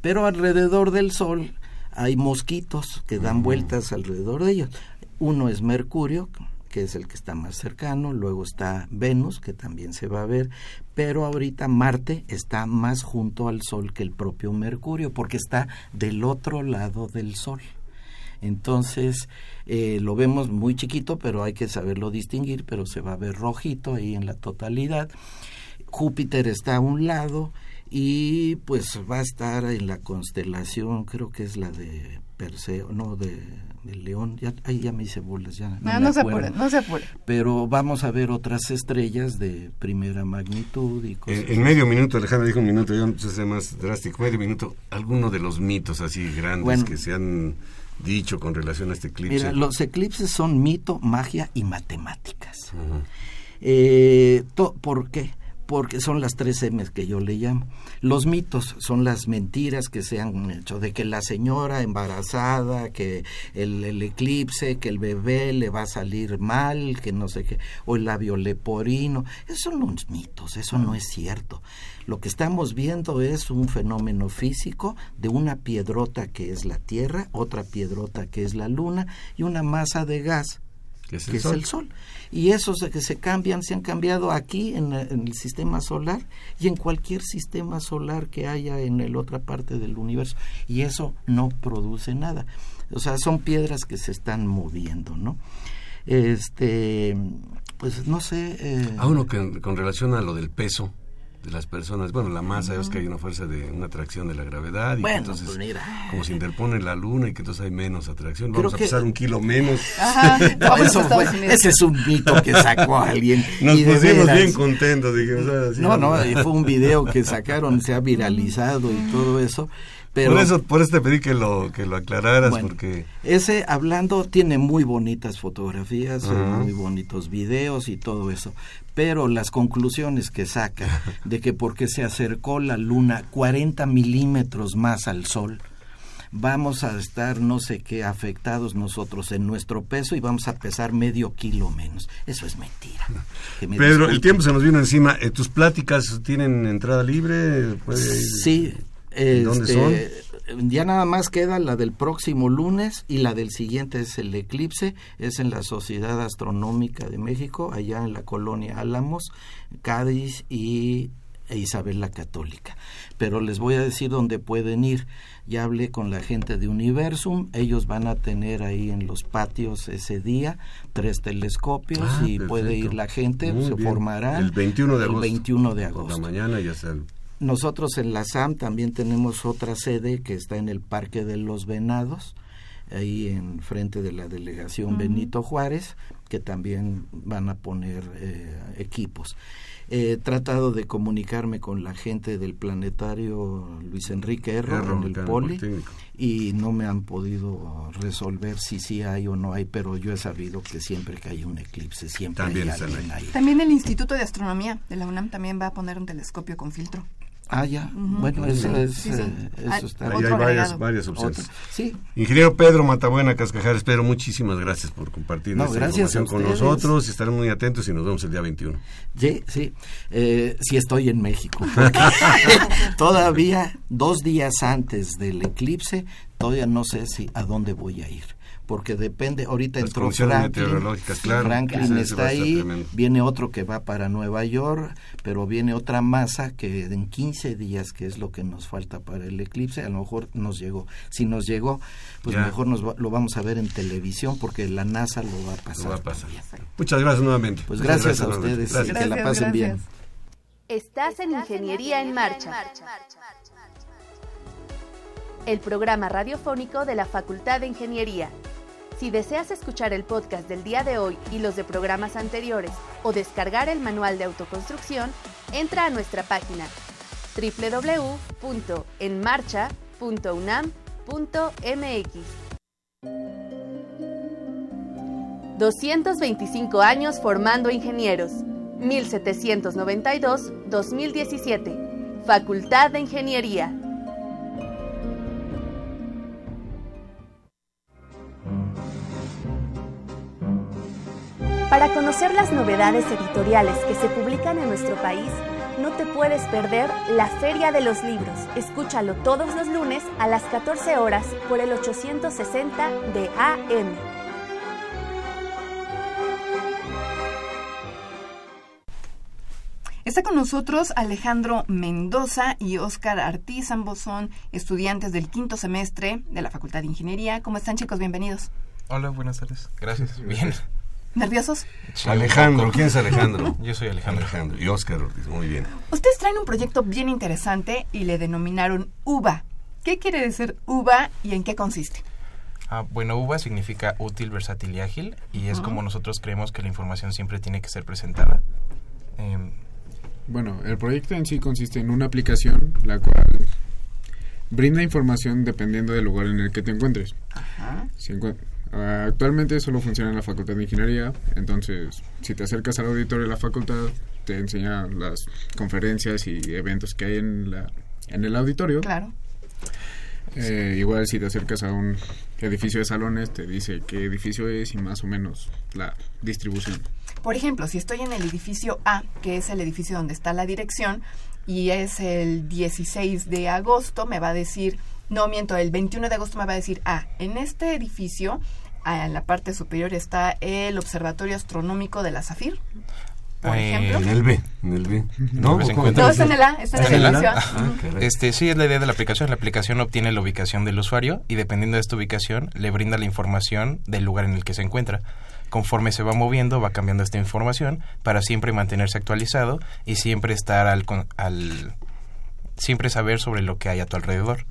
Speaker 5: Pero alrededor del Sol hay mosquitos que dan vueltas alrededor de ellos. Uno es Mercurio, que es el que está más cercano, luego está Venus, que también se va a ver, pero ahorita Marte está más junto al Sol que el propio Mercurio, porque está del otro lado del Sol. Entonces, eh, lo vemos muy chiquito, pero hay que saberlo distinguir, pero se va a ver rojito ahí en la totalidad. Júpiter está a un lado y pues va a estar en la constelación, creo que es la de Perseo, no, de del león, ya, ahí ya me hice bolas, ya
Speaker 2: no, no, se apure, no se apure.
Speaker 5: Pero vamos a ver otras estrellas de primera magnitud y cosas.
Speaker 1: En, medio minuto, Alejandro dijo un minuto, yo no sé más drástico, medio minuto, alguno de los mitos así grandes que se han dicho con relación a este eclipse.
Speaker 5: Mira, los eclipses son mito, magia y matemáticas. eh, ¿Por qué? Porque son las tres M que yo le llamo. Los mitos son las mentiras que se han hecho, de que la señora embarazada, que el, eclipse, que el bebé le va a salir mal, que no sé qué, o el labio leporino. Esos son los mitos, eso no es cierto. Lo que estamos viendo es un fenómeno físico de una piedrota que es la Tierra, otra piedrota que es la Luna y una masa de gas que es el, sol. Y esos que se cambian, se han cambiado aquí en, el sistema solar y en cualquier sistema solar que haya en la otra parte del universo. Y eso no produce nada. O sea, son piedras que se están moviendo, ¿no? Este, pues no sé.
Speaker 1: Eh, a uno que con relación a lo del peso, de las personas. Bueno, la masa, es que hay una fuerza de una atracción de la gravedad y que entonces
Speaker 5: pues mira.
Speaker 1: como se interpone la luna y que entonces hay menos atracción. Vamos a pesar un kilo menos.
Speaker 2: Ajá,
Speaker 5: No, eso fue- ese es un mito que sacó alguien.
Speaker 1: Nos pusimos
Speaker 5: veras.
Speaker 1: bien contentos. Dijimos, "Ah, sí,
Speaker 5: No, no,
Speaker 1: vamos".
Speaker 5: y fue un video que sacaron, se ha viralizado y todo eso. Pero
Speaker 1: por eso, por eso te pedí que lo que lo aclararas
Speaker 5: Bueno,
Speaker 1: porque
Speaker 5: ese hablando tiene muy bonitas fotografías, muy bonitos videos y todo eso. Pero las conclusiones que saca de que porque se acercó la luna 40 milímetros más al sol, vamos a estar no sé qué afectados nosotros en nuestro peso y vamos a pesar medio kilo menos. Eso es mentira. Que me
Speaker 1: Pedro, el tiempo se nos vino encima. Eh, ¿Tus pláticas tienen entrada libre? ¿Puede?
Speaker 5: Sí.
Speaker 1: ¿Dónde
Speaker 5: este, Ya nada más queda la del próximo lunes y la del siguiente es el eclipse, es en la Sociedad Astronómica de México, allá en la colonia Álamos, Cádiz y e Isabel la Católica. Pero les voy a decir dónde pueden ir. Ya hablé con la gente de Universum, ellos van a tener ahí en los patios ese día tres telescopios
Speaker 1: Ah,
Speaker 5: y puede ir la gente,
Speaker 1: Muy
Speaker 5: se
Speaker 1: bien.
Speaker 5: formarán
Speaker 1: El 21 de
Speaker 5: el
Speaker 1: agosto.
Speaker 5: 21 de
Speaker 1: Por
Speaker 5: agosto.
Speaker 1: la mañana ya está.
Speaker 5: Nosotros en la SAM también tenemos otra sede que está en el Parque de los Venados, ahí en frente de la delegación Benito Juárez, que también van a poner eh, equipos. He tratado de comunicarme con la gente del planetario Luis Enrique Erro,
Speaker 1: Erro,
Speaker 5: en el Poli y no me han podido resolver si sí hay o no hay, pero yo he sabido que siempre que hay un eclipse siempre
Speaker 1: También
Speaker 5: hay alguien
Speaker 1: ahí.
Speaker 2: También el Instituto de Astronomía de la UNAM también va a poner un telescopio con filtro.
Speaker 5: Ah, ya. Bueno, eso
Speaker 2: Sí,
Speaker 5: es,
Speaker 2: sí, sí.
Speaker 5: eh, eso está
Speaker 1: Ahí hay varias,
Speaker 2: agregado.
Speaker 1: varias opciones.
Speaker 5: Otro. Sí,
Speaker 1: Ingeniero Pedro Matabuena Cascajares, Pedro, muchísimas gracias por compartir
Speaker 5: No,
Speaker 1: esta
Speaker 5: gracias
Speaker 1: información con nosotros. Estaremos muy atentos y nos vemos el día 21.
Speaker 5: sí, sí. Eh, sí estoy en México. todavía dos días antes del eclipse, todavía no sé si a dónde voy a ir. Porque depende, ahorita
Speaker 1: Las
Speaker 5: entró Franklin,
Speaker 1: meteorológicas, claro.
Speaker 5: Franklin está ahí,
Speaker 1: tremendo.
Speaker 5: viene otro que va para Nueva York, pero viene otra masa que en 15 días, que es lo que nos falta para el eclipse, a lo mejor nos llegó. Si nos llegó, pues
Speaker 1: Ya.
Speaker 5: mejor nos va- lo vamos a ver en televisión porque la NASA lo va a pasar.
Speaker 1: Lo va a pasar. Muchas gracias nuevamente.
Speaker 5: Pues gracias, a ustedes y
Speaker 1: Gracias.
Speaker 5: que la
Speaker 2: Gracias,
Speaker 5: pasen bien.
Speaker 3: Estás en Ingeniería en Marcha, el programa radiofónico de la Facultad de Ingeniería. Si deseas escuchar el podcast del día de hoy y los de programas anteriores o descargar el manual de autoconstrucción, entra a nuestra página www.enmarcha.unam.mx. 225 años formando ingenieros. 1792-2017. Facultad de Ingeniería. Para conocer las novedades editoriales que se publican en nuestro país, no te puedes perder la Feria de los Libros. Escúchalo todos los lunes a las 14 horas por el 860 de AM.
Speaker 2: Está con nosotros Alejandro Mendoza y Óscar Artiz, ambos son estudiantes del quinto semestre de la Facultad de Ingeniería. ¿Cómo están chicos? Bienvenidos.
Speaker 6: Hola, buenas tardes. Gracias. Bien.
Speaker 2: ¿Nerviosos?
Speaker 1: Alejandro. ¿quién es Alejandro?
Speaker 6: Yo soy Alejandro.
Speaker 1: Alejandro y Oscar Ortiz, muy bien.
Speaker 2: Ustedes traen un proyecto bien interesante y le denominaron UVA. ¿Qué quiere decir UVA y en qué consiste?
Speaker 6: Ah, bueno, UVA significa útil, versátil y ágil y es como nosotros creemos que la información siempre tiene que ser presentada. Em,
Speaker 7: Bueno, el proyecto en sí consiste en una aplicación la cual brinda información dependiendo del lugar en el que te encuentres.
Speaker 2: Ajá.
Speaker 7: Si encuent- ah, actualmente solo funciona en la Facultad de Ingeniería, entonces si te acercas al auditorio de la facultad te enseña las conferencias y eventos que hay en, la, en el auditorio.
Speaker 2: Claro.
Speaker 7: Eh, igual si te acercas a un edificio de salones te dice qué edificio es y más o menos la distribución.
Speaker 2: Por ejemplo, si estoy en el edificio A, que es el edificio donde está la dirección, y es el 16 de agosto, me va a decir, no miento, el 21 de agosto me va a decir, ah, en este edificio, en la parte superior está el Observatorio Astronómico de la Zafir, por
Speaker 6: Eh,
Speaker 2: ejemplo.
Speaker 1: En el B, en el B. ¿No?
Speaker 6: Pues se
Speaker 1: ¿Cómo?
Speaker 6: encuentra-
Speaker 2: No, está en el A, está en
Speaker 6: ¿Está
Speaker 2: el
Speaker 6: en el? A.
Speaker 1: Ah.
Speaker 6: Este, sí, es la idea de la aplicación. La aplicación obtiene la ubicación del usuario y dependiendo de esta ubicación le brinda la información del lugar en el que se encuentra. conforme se va moviendo va cambiando esta información para siempre mantenerse actualizado y siempre estar al, al siempre saber sobre lo que hay a tu alrededor.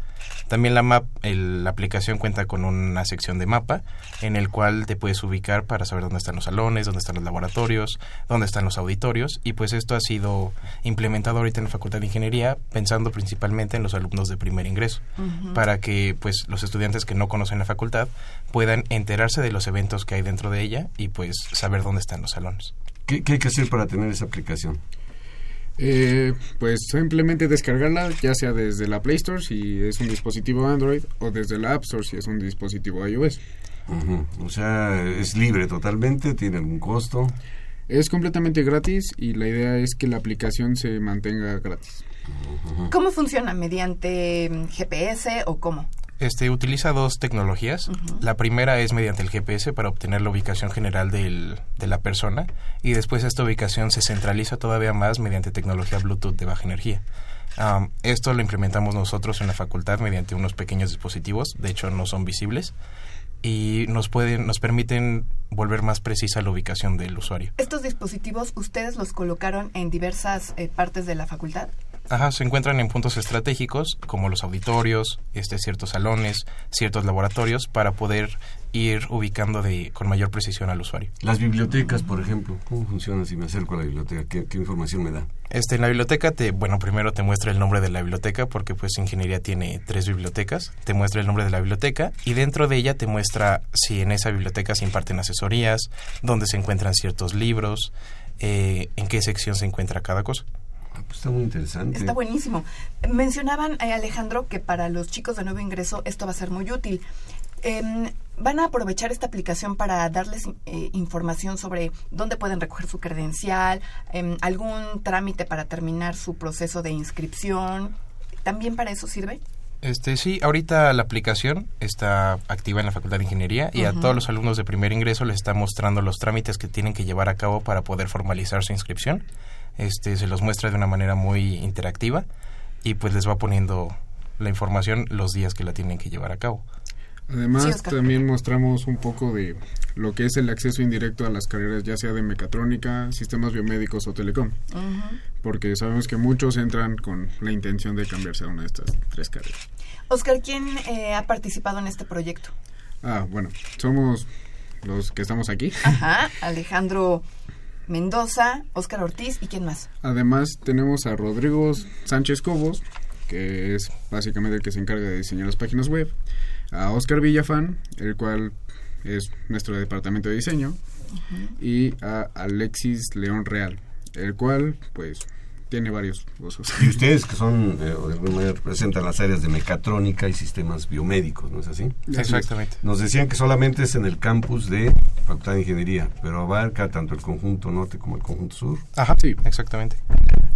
Speaker 6: También la, map, la aplicación cuenta con una sección de mapa en el cual te puedes ubicar para saber dónde están los salones, dónde están los laboratorios, dónde están los auditorios y pues esto ha sido implementado ahorita en la Facultad de Ingeniería pensando principalmente en los alumnos de primer ingreso para que pues los estudiantes que no conocen la facultad puedan enterarse de los eventos que hay dentro de ella y pues saber dónde están los salones.
Speaker 1: ¿Qué, qué hay que hacer para tener esa aplicación?
Speaker 7: Eh, pues simplemente descargarla, ya sea desde la Play Store si es un dispositivo Android o desde la App Store si es un dispositivo iOS.
Speaker 1: O sea, es libre totalmente, tiene algún costo.
Speaker 7: Es completamente gratis y la idea es que la aplicación se mantenga gratis.
Speaker 2: ¿Cómo funciona? ¿Mediante GPS o cómo?
Speaker 6: Este, utiliza dos tecnologías. La primera es mediante el GPS para obtener la ubicación general del, de la persona y después esta ubicación se centraliza todavía más mediante tecnología Bluetooth de baja energía. esto lo implementamos nosotros en la facultad mediante unos pequeños dispositivos, de hecho no son visibles, y nos pueden nos permiten volver más precisa la ubicación del usuario.
Speaker 2: ¿Estos dispositivos ustedes los colocaron en diversas eh, partes de la facultad?
Speaker 6: Ajá, se encuentran en puntos estratégicos como los auditorios, este, ciertos salones, ciertos laboratorios para poder ir ubicando de, con mayor precisión al usuario.
Speaker 1: Las bibliotecas, por ejemplo, ¿cómo funcionan si me acerco a la biblioteca? ¿Qué, información me da?
Speaker 6: Este, en la biblioteca, te, bueno, primero te muestra el nombre de la biblioteca porque pues ingeniería tiene tres bibliotecas, te muestra el nombre de la biblioteca y dentro de ella te muestra si en esa biblioteca se imparten asesorías, dónde se encuentran ciertos libros, eh, en qué sección se encuentra cada cosa.
Speaker 1: Ah, pues está muy interesante.
Speaker 2: Está buenísimo. Mencionaban, eh, Alejandro, que para los chicos de nuevo ingreso esto va a ser muy útil. Em, ¿Van a aprovechar esta aplicación para darles eh, información sobre dónde pueden recoger su credencial, em, algún trámite para terminar su proceso de inscripción? ¿También para eso sirve?
Speaker 6: Este, sí, ahorita la aplicación está activa en la Facultad de Ingeniería y a todos los alumnos de primer ingreso les está mostrando los trámites que tienen que llevar a cabo para poder formalizar su inscripción este, se los muestra de una manera muy interactiva y pues les va poniendo la información los días que la tienen que llevar a cabo.
Speaker 7: Además, también mostramos un poco de lo que es el acceso indirecto a las carreras, ya sea de mecatrónica, sistemas biomédicos o telecom. Porque sabemos que muchos entran con la intención de cambiarse a una de estas tres carreras.
Speaker 2: Oscar, ¿quién eh, ha participado en este proyecto?
Speaker 7: Ah, bueno, somos los que estamos aquí.
Speaker 2: Ajá, Alejandro Mendoza, Óscar Ortiz y quién más.
Speaker 7: Además tenemos a Rodrigo Sánchez Cobos, que es básicamente el que se encarga de diseñar las páginas web, a Óscar Villafán, el cual es nuestro departamento de diseño, y a Alexis León Real, el cual pues tiene varios usos.
Speaker 1: Y ustedes que son, eh, de alguna manera, representan las áreas de mecatrónica y sistemas biomédicos, ¿no es así?
Speaker 6: Exactamente.
Speaker 1: Nos decían que solamente es en el campus de Facultad de Ingeniería, pero abarca tanto el conjunto norte como el conjunto sur.
Speaker 6: Ajá, sí, exactamente.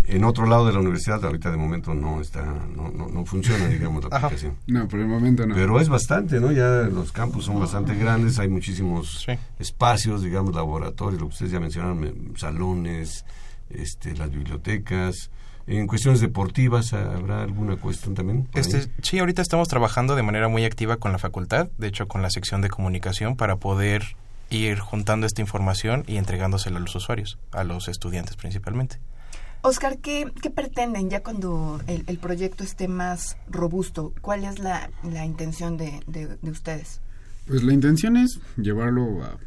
Speaker 1: En otro lado de la universidad, ahorita de momento no está, no, no, funciona, digamos, la aplicación.
Speaker 7: No, por el momento no.
Speaker 1: Pero es bastante, ¿no? Ya los campus son bastante grandes, hay muchísimos espacios, digamos, laboratorios, lo que ustedes ya mencionaron, salones, este, las bibliotecas. En cuestiones deportivas, ¿habrá alguna cuestión también?
Speaker 6: Este, sí, ahorita estamos trabajando de manera muy activa con la facultad, de hecho con la sección de comunicación, para poder ir juntando esta información y entregándosela a los usuarios, a los estudiantes principalmente.
Speaker 2: Oscar, ¿qué, pretenden ya cuando el, proyecto esté más robusto? ¿Cuál es la, intención de, de, ustedes?
Speaker 7: Pues la intención es llevarlo a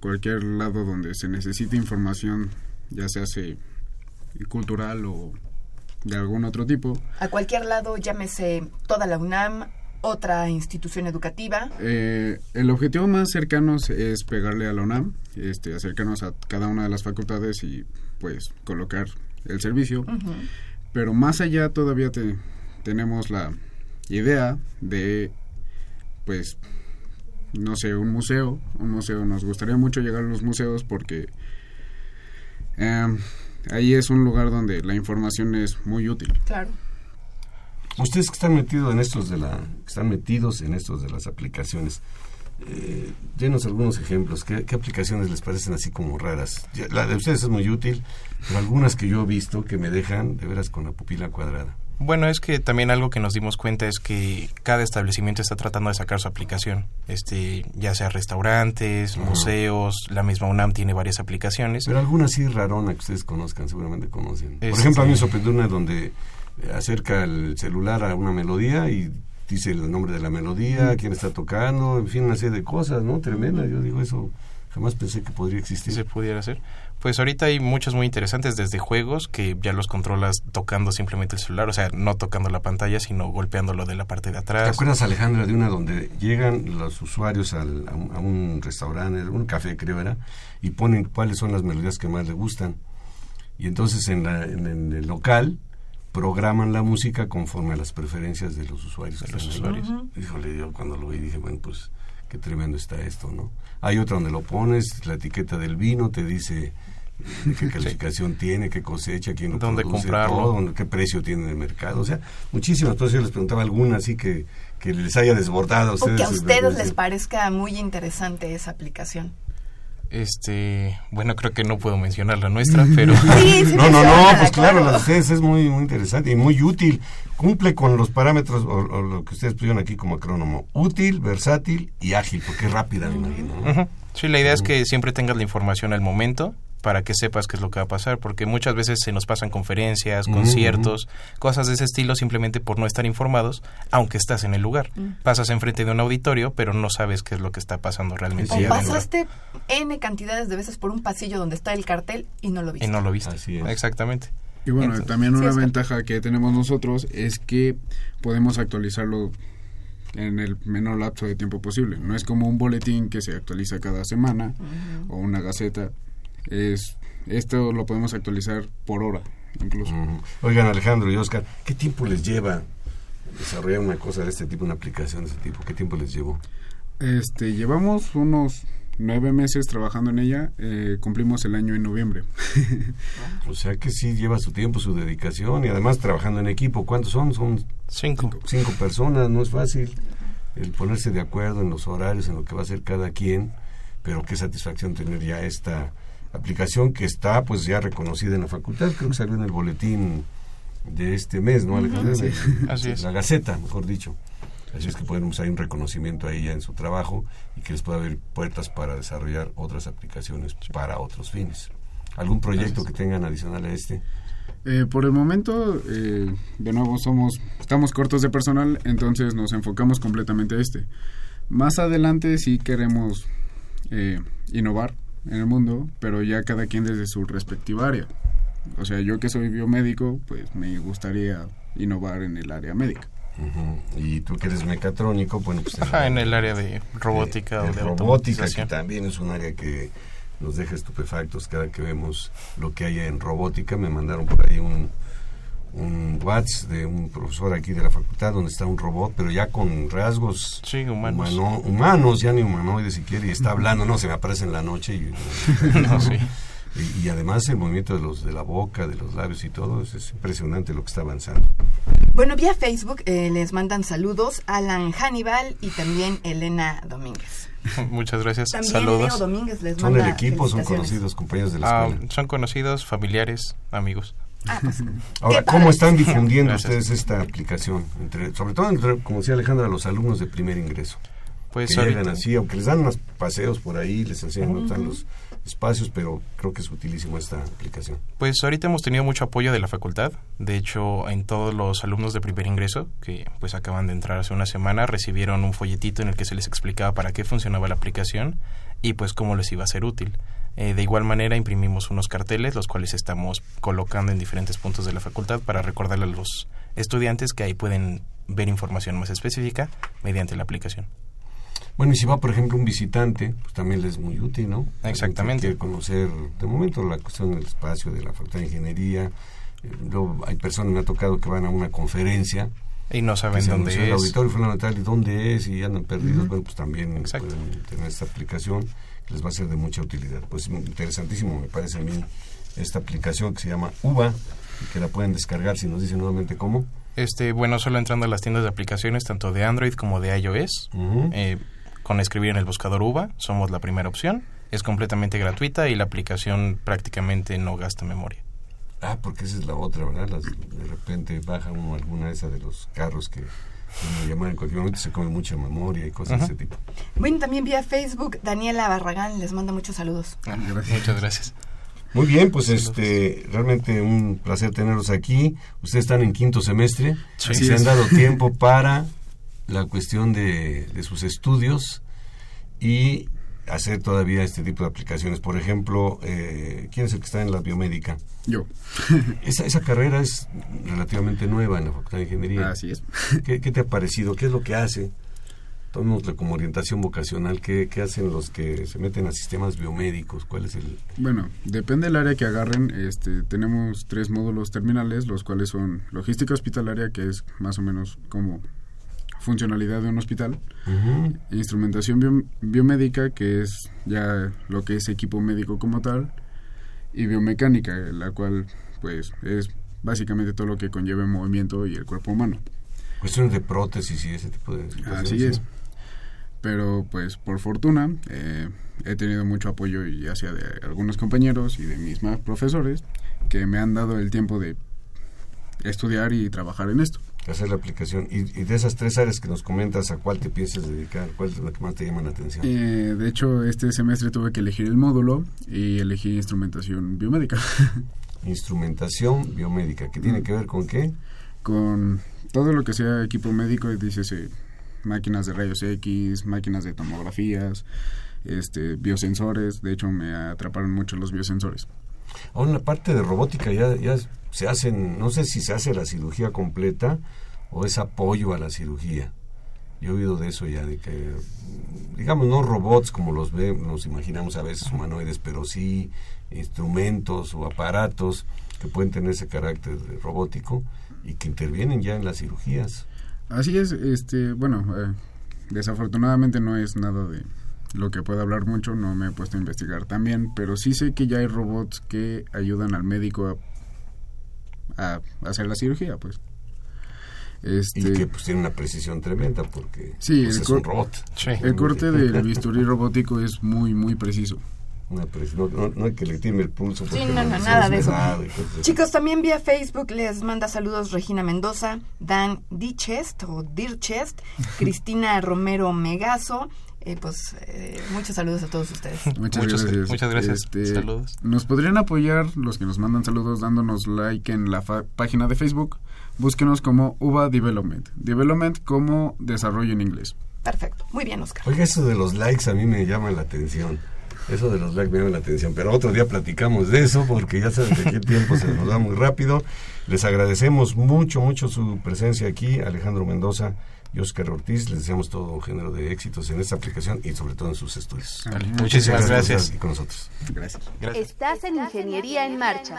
Speaker 7: cualquier lado donde se necesite información, ya sea se cultural o de algún otro tipo.
Speaker 2: A cualquier lado, llámese toda la UNAM, otra institución educativa.
Speaker 7: Eh, el objetivo más cercano es pegarle a la UNAM, este, acercarnos a cada una de las facultades y pues colocar el servicio. Pero más allá todavía te, tenemos la idea de pues no sé, un museo, un museo, nos gustaría mucho llegar a los museos porque eh, ahí es un lugar donde la información es muy útil.
Speaker 2: Claro.
Speaker 1: Ustedes que están metidos en estos de la, están metidos en estos de las aplicaciones, eh, denos algunos ejemplos. ¿Qué, aplicaciones les parecen así como raras? La de ustedes es muy útil, pero algunas que yo he visto que me dejan de veras con la pupila cuadrada.
Speaker 6: Bueno, es que también algo que nos dimos cuenta es que cada establecimiento está tratando de sacar su aplicación, este, ya sea restaurantes, museos, la misma UNAM tiene varias aplicaciones.
Speaker 1: Pero algunas sí rarona que ustedes conozcan, seguramente conocen. Por ejemplo, a mí me sorprendió una donde eh, acerca el celular a una melodía y dice el nombre de la melodía, quién está tocando, en fin, una serie de cosas, ¿no? Tremenda. Yo digo eso, jamás pensé que podría existir.
Speaker 6: se pudiera hacer. Pues ahorita hay muchos muy interesantes, desde juegos que ya los controlas tocando simplemente el celular, o sea, no tocando la pantalla, sino golpeándolo de la parte de
Speaker 1: ¿Te
Speaker 6: atrás.
Speaker 1: acuerdas, Alejandra, de una donde llegan los usuarios al- a, un, a un restaurante, un café creo era, y ponen cuáles son las melodías que más les gustan? Y entonces en, la- en- en el local programan la música conforme a las preferencias de los usuarios.
Speaker 6: De los usuarios.
Speaker 1: Híjole, yo cuando lo vi dije, bueno, pues qué tremendo está esto, ¿no? Hay otra donde lo pones, la etiqueta del vino te dice qué calificación tiene, qué cosecha, quién lo
Speaker 6: Dónde
Speaker 1: produce,
Speaker 6: comprarlo.
Speaker 1: todo, qué precio tiene en el mercado. O sea, muchísimas. Entonces yo les preguntaba alguna así que, que les haya desbordado a
Speaker 2: O
Speaker 1: ustedes.
Speaker 2: que a ustedes les parezca muy interesante esa aplicación.
Speaker 6: Este, bueno, creo que no puedo mencionar la nuestra, pero
Speaker 2: Sí, sí,
Speaker 1: No, no, no, pues claro, la de ustedes es muy, muy interesante y muy útil. Cumple con los parámetros o, o lo que ustedes pusieron aquí como acrónomo. Útil, versátil y ágil, porque es rápida, me imagino.
Speaker 6: Sí, la idea es que siempre tengas la información al momento para que sepas qué es lo que va a pasar, porque muchas veces se nos pasan conferencias, conciertos, cosas de ese estilo simplemente por no estar informados, aunque estás en el lugar. Pasas enfrente de un auditorio, pero no sabes qué es lo que está pasando realmente.
Speaker 1: Sí,
Speaker 2: O pasaste N cantidades de veces por un pasillo donde está el cartel y no lo viste.
Speaker 6: Y no lo viste.
Speaker 1: Así es.
Speaker 6: Exactamente.
Speaker 7: Y bueno,
Speaker 6: Entonces,
Speaker 7: también una ventaja que tenemos nosotros es que podemos actualizarlo en el menor lapso de tiempo posible. No es como un boletín que se actualiza cada semana o una gaceta. Es esto lo podemos actualizar por hora, incluso.
Speaker 1: Oigan, Alejandro y Oscar, ¿qué tiempo les lleva desarrollar una cosa de este tipo, una aplicación de este tipo? ¿Qué tiempo les llevó?
Speaker 7: Este, llevamos unos nueve meses trabajando en ella. eh, cumplimos el año en noviembre.
Speaker 1: O sea que sí lleva su tiempo, su dedicación y además trabajando en equipo. ¿Cuántos son? Son
Speaker 6: Cinco.
Speaker 1: cinco personas, no es fácil el ponerse de acuerdo en los horarios, en lo que va a hacer cada quien, pero qué satisfacción tener ya esta aplicación que está pues ya reconocida en la facultad, creo que salió en el boletín de este mes, ¿no, Alejandro?
Speaker 7: Sí.
Speaker 6: Así es.
Speaker 1: La Gaceta, mejor dicho. Así es que podemos hay un reconocimiento ahí ya en su trabajo y que les pueda abrir puertas para desarrollar otras aplicaciones para otros fines. ¿Algún proyecto que tengan adicional a este?
Speaker 7: Eh, por el momento, eh, de nuevo, somos, estamos cortos de personal, entonces nos enfocamos completamente a este. Más adelante sí queremos eh, innovar en el mundo, pero ya cada quien desde su respectiva área. O sea, yo que soy biomédico, pues me gustaría innovar en el área médica.
Speaker 1: Y tú que eres mecatrónico, bueno, pues...
Speaker 6: Ajá, en el área de robótica
Speaker 1: de,
Speaker 6: o de
Speaker 1: de robótica, que también es un área que nos deja estupefactos cada que vemos lo que hay en robótica. Me mandaron por ahí un, un WhatsApp de un profesor aquí de la facultad donde está un robot, pero ya con rasgos
Speaker 6: Sí, humanos.
Speaker 1: humano- humanos, ya ni humanoides siquiera, y está hablando, no, se me aparece en la noche y,
Speaker 6: No, sí.
Speaker 1: y, y además el movimiento de los de la boca, de los labios y todo, es, es impresionante lo que está avanzando.
Speaker 2: Bueno, vía Facebook eh, les mandan saludos Alan Hannibal y también Elena Domínguez.
Speaker 6: Muchas gracias.
Speaker 2: También
Speaker 6: Saludos.
Speaker 2: Leo Domínguez les
Speaker 1: Son el equipo, son conocidos compañeros de la
Speaker 6: Ah,
Speaker 1: escuela.
Speaker 6: son conocidos, familiares, amigos.
Speaker 2: Ah, pues,
Speaker 1: Ahora, ¿cómo están difundiendo
Speaker 6: Gracias.
Speaker 1: ustedes esta aplicación? Entre, sobre todo, entre, como decía Alejandra, los alumnos de primer ingreso.
Speaker 6: Pues
Speaker 1: que llegan así, aunque les dan unos paseos por ahí, les enseñan están los espacios, pero creo que es utilísimo esta aplicación.
Speaker 6: pues ahorita hemos tenido mucho apoyo de la facultad. De hecho, en todos los alumnos de primer ingreso, que pues acaban de entrar hace una semana, recibieron un folletito en el que se les explicaba para qué funcionaba la aplicación y pues cómo les iba a ser útil. Eh, de igual manera, imprimimos unos carteles, los cuales estamos colocando en diferentes puntos de la facultad para recordarle a los estudiantes que ahí pueden ver información más específica mediante la aplicación.
Speaker 1: Bueno, y si va, por ejemplo, un visitante, pues también les es muy útil, ¿no?
Speaker 6: Exactamente.
Speaker 1: Quiere conocer, de momento, la cuestión del espacio de la Facultad de Ingeniería. Eh, luego hay personas, me ha tocado que van a una conferencia,
Speaker 6: Y no saben dónde
Speaker 1: el
Speaker 6: es.
Speaker 1: auditorio fundamental y dónde es y andan perdidos, bueno, pues también pueden tener esta aplicación les va a ser de mucha utilidad. Pues interesantísimo me parece a mí esta aplicación que se llama UVA y que la pueden descargar si nos dicen nuevamente cómo.
Speaker 6: Este, bueno, solo entrando a las tiendas de aplicaciones, tanto de Android como de iOS, eh, con escribir en el buscador UVA, somos la primera opción. Es completamente gratuita y la aplicación prácticamente no gasta memoria.
Speaker 1: Ah, porque esa es la otra, ¿verdad? Las, de repente baja uno alguna de esas de los carros que llamar en cualquier momento se come mucha memoria y cosas de ese tipo.
Speaker 2: Bueno, también vía Facebook, Daniela Barragán les manda muchos saludos.
Speaker 6: Ah, Muchas gracias.
Speaker 1: Muy bien, pues este, realmente un placer tenerlos aquí. Ustedes están en quinto semestre,
Speaker 6: Sí.
Speaker 1: se han dado tiempo para la cuestión de, de sus estudios y hacer todavía este tipo de aplicaciones. Por ejemplo, eh, ¿quién es el que está en la biomédica?
Speaker 7: Yo.
Speaker 1: Esa, esa carrera es relativamente nueva en la Facultad de Ingeniería.
Speaker 7: Así es.
Speaker 1: ¿Qué, qué te ha parecido? ¿Qué es lo que hace? Tomémosle como orientación vocacional. ¿Qué, qué hacen los que se meten a sistemas biomédicos? ¿Cuál es el...?
Speaker 7: Bueno, depende del área que agarren. Este, tenemos tres módulos terminales, los cuales son logística hospitalaria, que es más o menos como funcionalidad de un hospital, instrumentación bio- biomédica, que es ya lo que es equipo médico como tal, y biomecánica, la cual pues es básicamente todo lo que conlleva el movimiento y el cuerpo humano.
Speaker 1: Cuestiones de prótesis y ese tipo de situaciones.
Speaker 7: Así
Speaker 1: ¿sí?
Speaker 7: es. Pero pues por fortuna eh, he tenido mucho apoyo ya sea de algunos compañeros y de mis más profesores que me han dado el tiempo de estudiar y trabajar en esto.
Speaker 1: Hacer la aplicación. Y, y de esas tres áreas que nos comentas, ¿a cuál te piensas dedicar? ¿Cuál es la que más te llama la atención?
Speaker 7: Eh, de hecho, este semestre tuve que elegir el módulo y elegí instrumentación biomédica
Speaker 1: Instrumentación biomédica. ¿Qué tiene que ver con qué?
Speaker 7: con todo lo que sea equipo médico, dice máquinas de rayos X, máquinas de tomografías, este, biosensores. De hecho, me atraparon mucho los biosensores.
Speaker 1: Ahora, la parte de robótica ya, se hacen, no sé si se hace la cirugía completa o es apoyo a la cirugía. Yo he oído de eso ya, de que, digamos, no robots como los ve, nos imaginamos a veces humanoides, pero sí instrumentos o aparatos que pueden tener ese carácter robótico y que intervienen ya en las cirugías.
Speaker 7: Así es, este, bueno, eh, desafortunadamente no es nada de lo que pueda hablar mucho, no me he puesto a investigar también, pero sí sé que ya hay robots que ayudan al médico a, a hacer la cirugía, pues. Este,
Speaker 1: Y que pues tiene una precisión tremenda porque
Speaker 7: Sí,
Speaker 1: pues,
Speaker 7: el
Speaker 1: es un robot.
Speaker 6: Sí.
Speaker 7: el corte del bisturí robótico es muy, muy preciso.
Speaker 1: No, no- no hay que le tiene el pulso.
Speaker 2: Sí,
Speaker 1: porque
Speaker 2: no, no,
Speaker 1: es
Speaker 2: nada de eso. Chicos, también vía Facebook les manda saludos Regina Mendoza, Dan Dichest o Dirchest, Cristina Romero Megazo. Eh, pues eh, muchos saludos a todos ustedes.
Speaker 7: Muchas
Speaker 6: Muchas-
Speaker 7: gracias.
Speaker 6: muchas gracias.
Speaker 7: Este,
Speaker 6: Saludos.
Speaker 7: Nos podrían apoyar los que nos mandan saludos dándonos like en la fa- página de Facebook. Búsquenos como UVA Development. Development como desarrollo en inglés.
Speaker 2: Perfecto. Muy bien, Oscar.
Speaker 1: Oiga, eso de los likes a mí me llama la atención. Eso de los likes me llama la atención. Pero otro día platicamos de eso porque ya saben que el tiempo se nos va muy rápido. Les agradecemos mucho, mucho su presencia aquí, Alejandro Mendoza y Oscar Ortiz. Les deseamos todo un género de éxitos en esta aplicación y sobre todo en sus estudios.
Speaker 6: Vale, Muchísimas gracias.
Speaker 1: aquí con nosotros.
Speaker 7: Gracias.
Speaker 6: Gracias.
Speaker 3: Estás en Ingeniería en Marcha,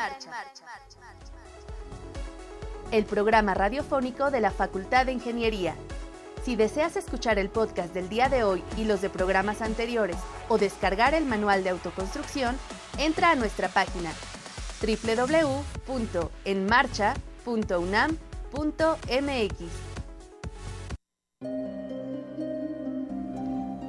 Speaker 3: el programa radiofónico de la Facultad de Ingeniería. Si deseas escuchar el podcast del día de hoy y los de programas anteriores o descargar el manual de autoconstrucción, entra a nuestra página www.enmarcha.unam.mx.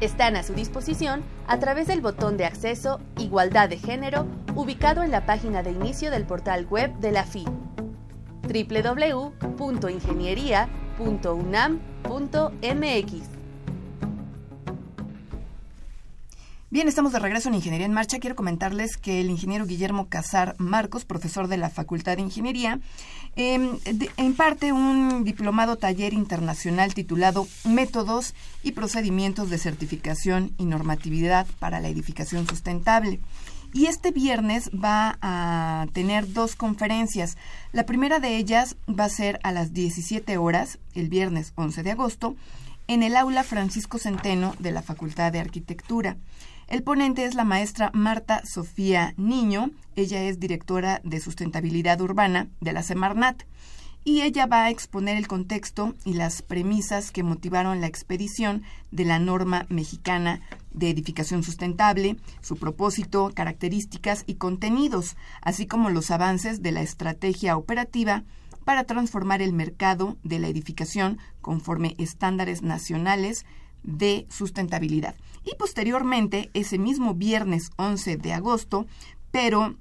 Speaker 3: Están a su disposición a través del botón de acceso Igualdad de Género ubicado en la página de inicio del portal web de la FI www.ingeniería.unam.mx
Speaker 2: Bien, estamos de regreso en Ingeniería en Marcha. Quiero comentarles que el ingeniero Guillermo Casar Marcos, profesor de la Facultad de Ingeniería, eh, imparte un diplomado taller internacional titulado Métodos y procedimientos de certificación y normatividad para la edificación sustentable. Y este viernes va a tener dos conferencias. La primera de ellas va a ser a las 17 horas, el viernes 11 de agosto, en el aula Francisco Centeno de la Facultad de Arquitectura. El ponente es la maestra Marta Sofía Niño. Ella es directora de sustentabilidad urbana de la Semarnat y ella va a exponer el contexto y las premisas que motivaron la expedición de la norma mexicana de edificación sustentable, su propósito, características y contenidos, así como los avances de la estrategia operativa para transformar el mercado de la edificación conforme estándares nacionales de sustentabilidad y posteriormente ese mismo viernes 11 de agosto, pero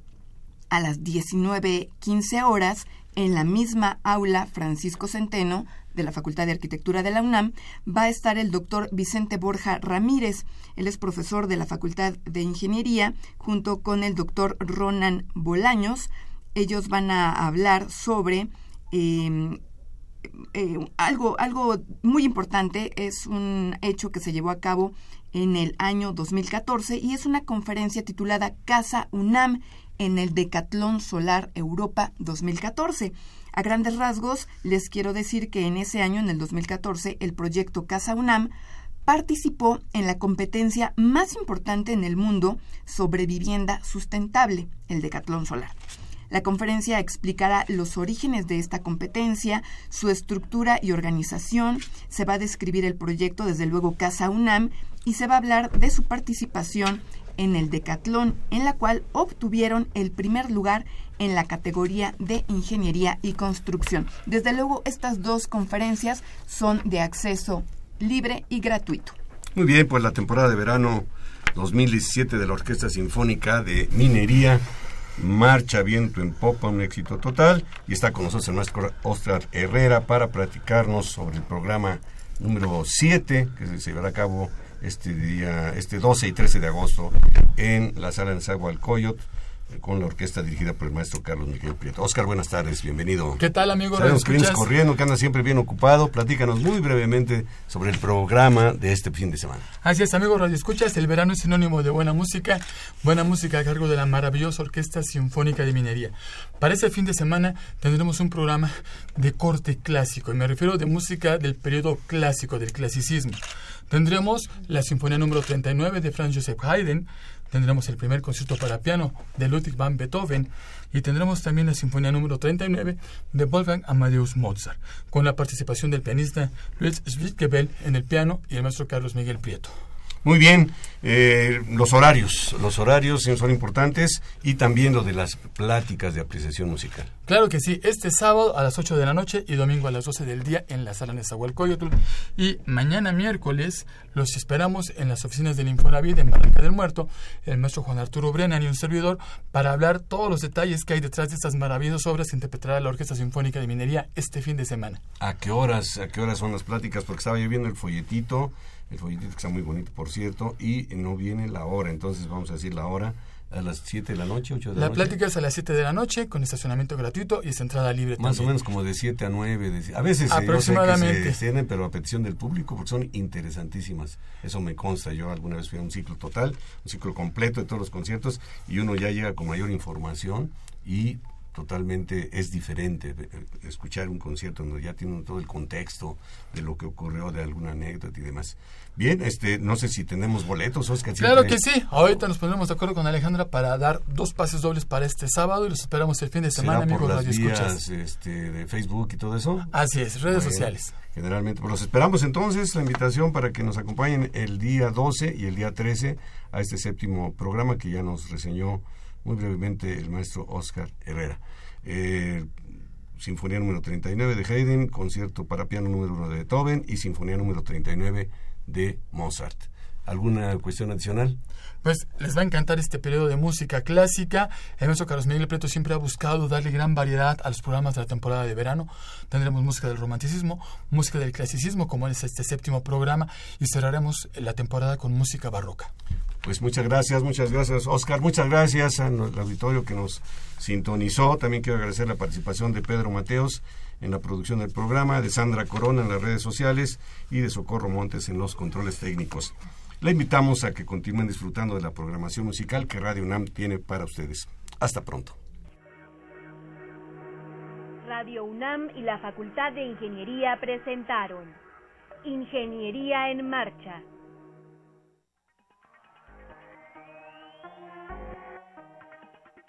Speaker 2: a las 19.15 horas, en la misma aula Francisco Centeno de la Facultad de Arquitectura de la UNAM, va a estar el doctor Vicente Borja Ramírez. Él es profesor de la Facultad de Ingeniería, junto con el doctor Ronan Bolaños. Ellos van a hablar sobre em, eh, algo, algo muy importante, es un hecho que se llevó a cabo en el año 2014 y es una conferencia titulada Casa UNAM en el Decatlón Solar Europa 2014. A grandes rasgos, les quiero decir que en ese año, en el 2014, el proyecto Casa UNAM participó en la competencia más importante en el mundo sobre vivienda sustentable, el Decatlón Solar. La conferencia explicará los orígenes de esta competencia, su estructura y organización, se va a describir el proyecto desde luego Casa UNAM y se va a hablar de su participación en el Decatlón, en la cual obtuvieron el primer lugar en la categoría de Ingeniería y Construcción. Desde luego, estas dos conferencias son de acceso libre y gratuito.
Speaker 1: Muy bien, pues la temporada de verano 2017 de la Orquesta Sinfónica de Minería marcha viento en popa, un éxito total. Y está con nosotros el maestro Oscar Herrera para platicarnos sobre el programa número 7 que se llevará a cabo este día, este 12 y 13 de agosto en la sala de Zagualcoyot con la orquesta dirigida por el maestro Carlos Miguel Prieto. Oscar, buenas tardes, bienvenido.
Speaker 8: ¿Qué tal, amigo?
Speaker 1: Sabemos que vienes corriendo, que andas siempre bien ocupado. Platícanos muy brevemente sobre el programa de este fin de semana.
Speaker 8: Así es, amigo Radio Escuchas, el verano es sinónimo de buena música, buena música a cargo de la maravillosa Orquesta Sinfónica de Minería. Para ese fin de semana tendremos un programa de corte clásico, y me refiero de música del periodo clásico, del clasicismo. Tendremos la Sinfonía número 39 de Franz Joseph Haydn, tendremos el primer concierto para piano de Ludwig van Beethoven y tendremos también la Sinfonía número 39 de Wolfgang Amadeus Mozart, con la participación del pianista Luis Schwittgebel en el piano y el maestro Carlos Miguel Prieto.
Speaker 1: Muy bien, eh, los horarios, los horarios son importantes y también lo de las pláticas de apreciación musical.
Speaker 8: Claro que sí, este sábado a las 8 de la noche y domingo a las 12 del día en la sala Nezahualcóyotl y mañana miércoles los esperamos en las oficinas del Infonavit en Barranca del Muerto, el maestro Juan Arturo Brennan y un servidor para hablar todos los detalles que hay detrás de estas maravillosas obras que interpretará la Orquesta Sinfónica de Minería este fin de semana.
Speaker 1: ¿A qué horas, a qué horas son las pláticas? Porque estaba yo viendo el folletito el folletito que está muy bonito, por cierto, y no viene la hora, entonces vamos a decir la hora a las 7 de la noche, 8 de
Speaker 8: la,
Speaker 1: la
Speaker 8: noche. La plática es a las 7 de la noche con estacionamiento gratuito y es entrada libre.
Speaker 1: Más
Speaker 8: también.
Speaker 1: o menos como de 7 a 9, de, a veces
Speaker 8: aproximadamente.
Speaker 1: Yo sé que se tienen, pero a petición del público porque son interesantísimas. Eso me consta. Yo alguna vez fui a un ciclo total, un ciclo completo de todos los conciertos y uno ya llega con mayor información y totalmente es diferente escuchar un concierto donde ya tienen todo el contexto de lo que ocurrió, de alguna anécdota y demás. Bien, este, no sé si tenemos boletos, Oscar.
Speaker 8: Claro que sí. Ahorita nos ponemos de acuerdo con Alejandra para dar dos pases dobles para este sábado y los esperamos el fin de semana,
Speaker 1: ¿Será
Speaker 8: amigos
Speaker 1: por las vías, este, de Facebook y todo eso.
Speaker 8: Así es, redes
Speaker 1: Bueno,
Speaker 8: sociales.
Speaker 1: Generalmente, pues los esperamos entonces, la invitación para que nos acompañen el día 12 y el día 13 a este séptimo programa que ya nos reseñó muy brevemente el maestro Oscar Herrera. Eh, Sinfonía número 39 de Haydn, concierto para piano número 1 de Beethoven y Sinfonía número 39 de Mozart. ¿Alguna cuestión adicional?
Speaker 8: Pues les va a encantar este periodo de música clásica. El maestro Carlos Miguel Prieto siempre ha buscado darle gran variedad a los programas de la temporada de verano. Tendremos música del romanticismo, música del clasicismo, como es este séptimo programa, y cerraremos la temporada con música barroca.
Speaker 1: Pues muchas gracias, muchas gracias, Oscar. Muchas gracias al auditorio que nos sintonizó. También quiero agradecer la participación de Pedro Mateos en la producción del programa, de Sandra Corona en las redes sociales y de Socorro Montes en los controles técnicos. Le invitamos a que continúen disfrutando de la programación musical que Radio UNAM tiene para ustedes. Hasta pronto.
Speaker 9: Radio UNAM y la Facultad de Ingeniería presentaron Ingeniería en Marcha.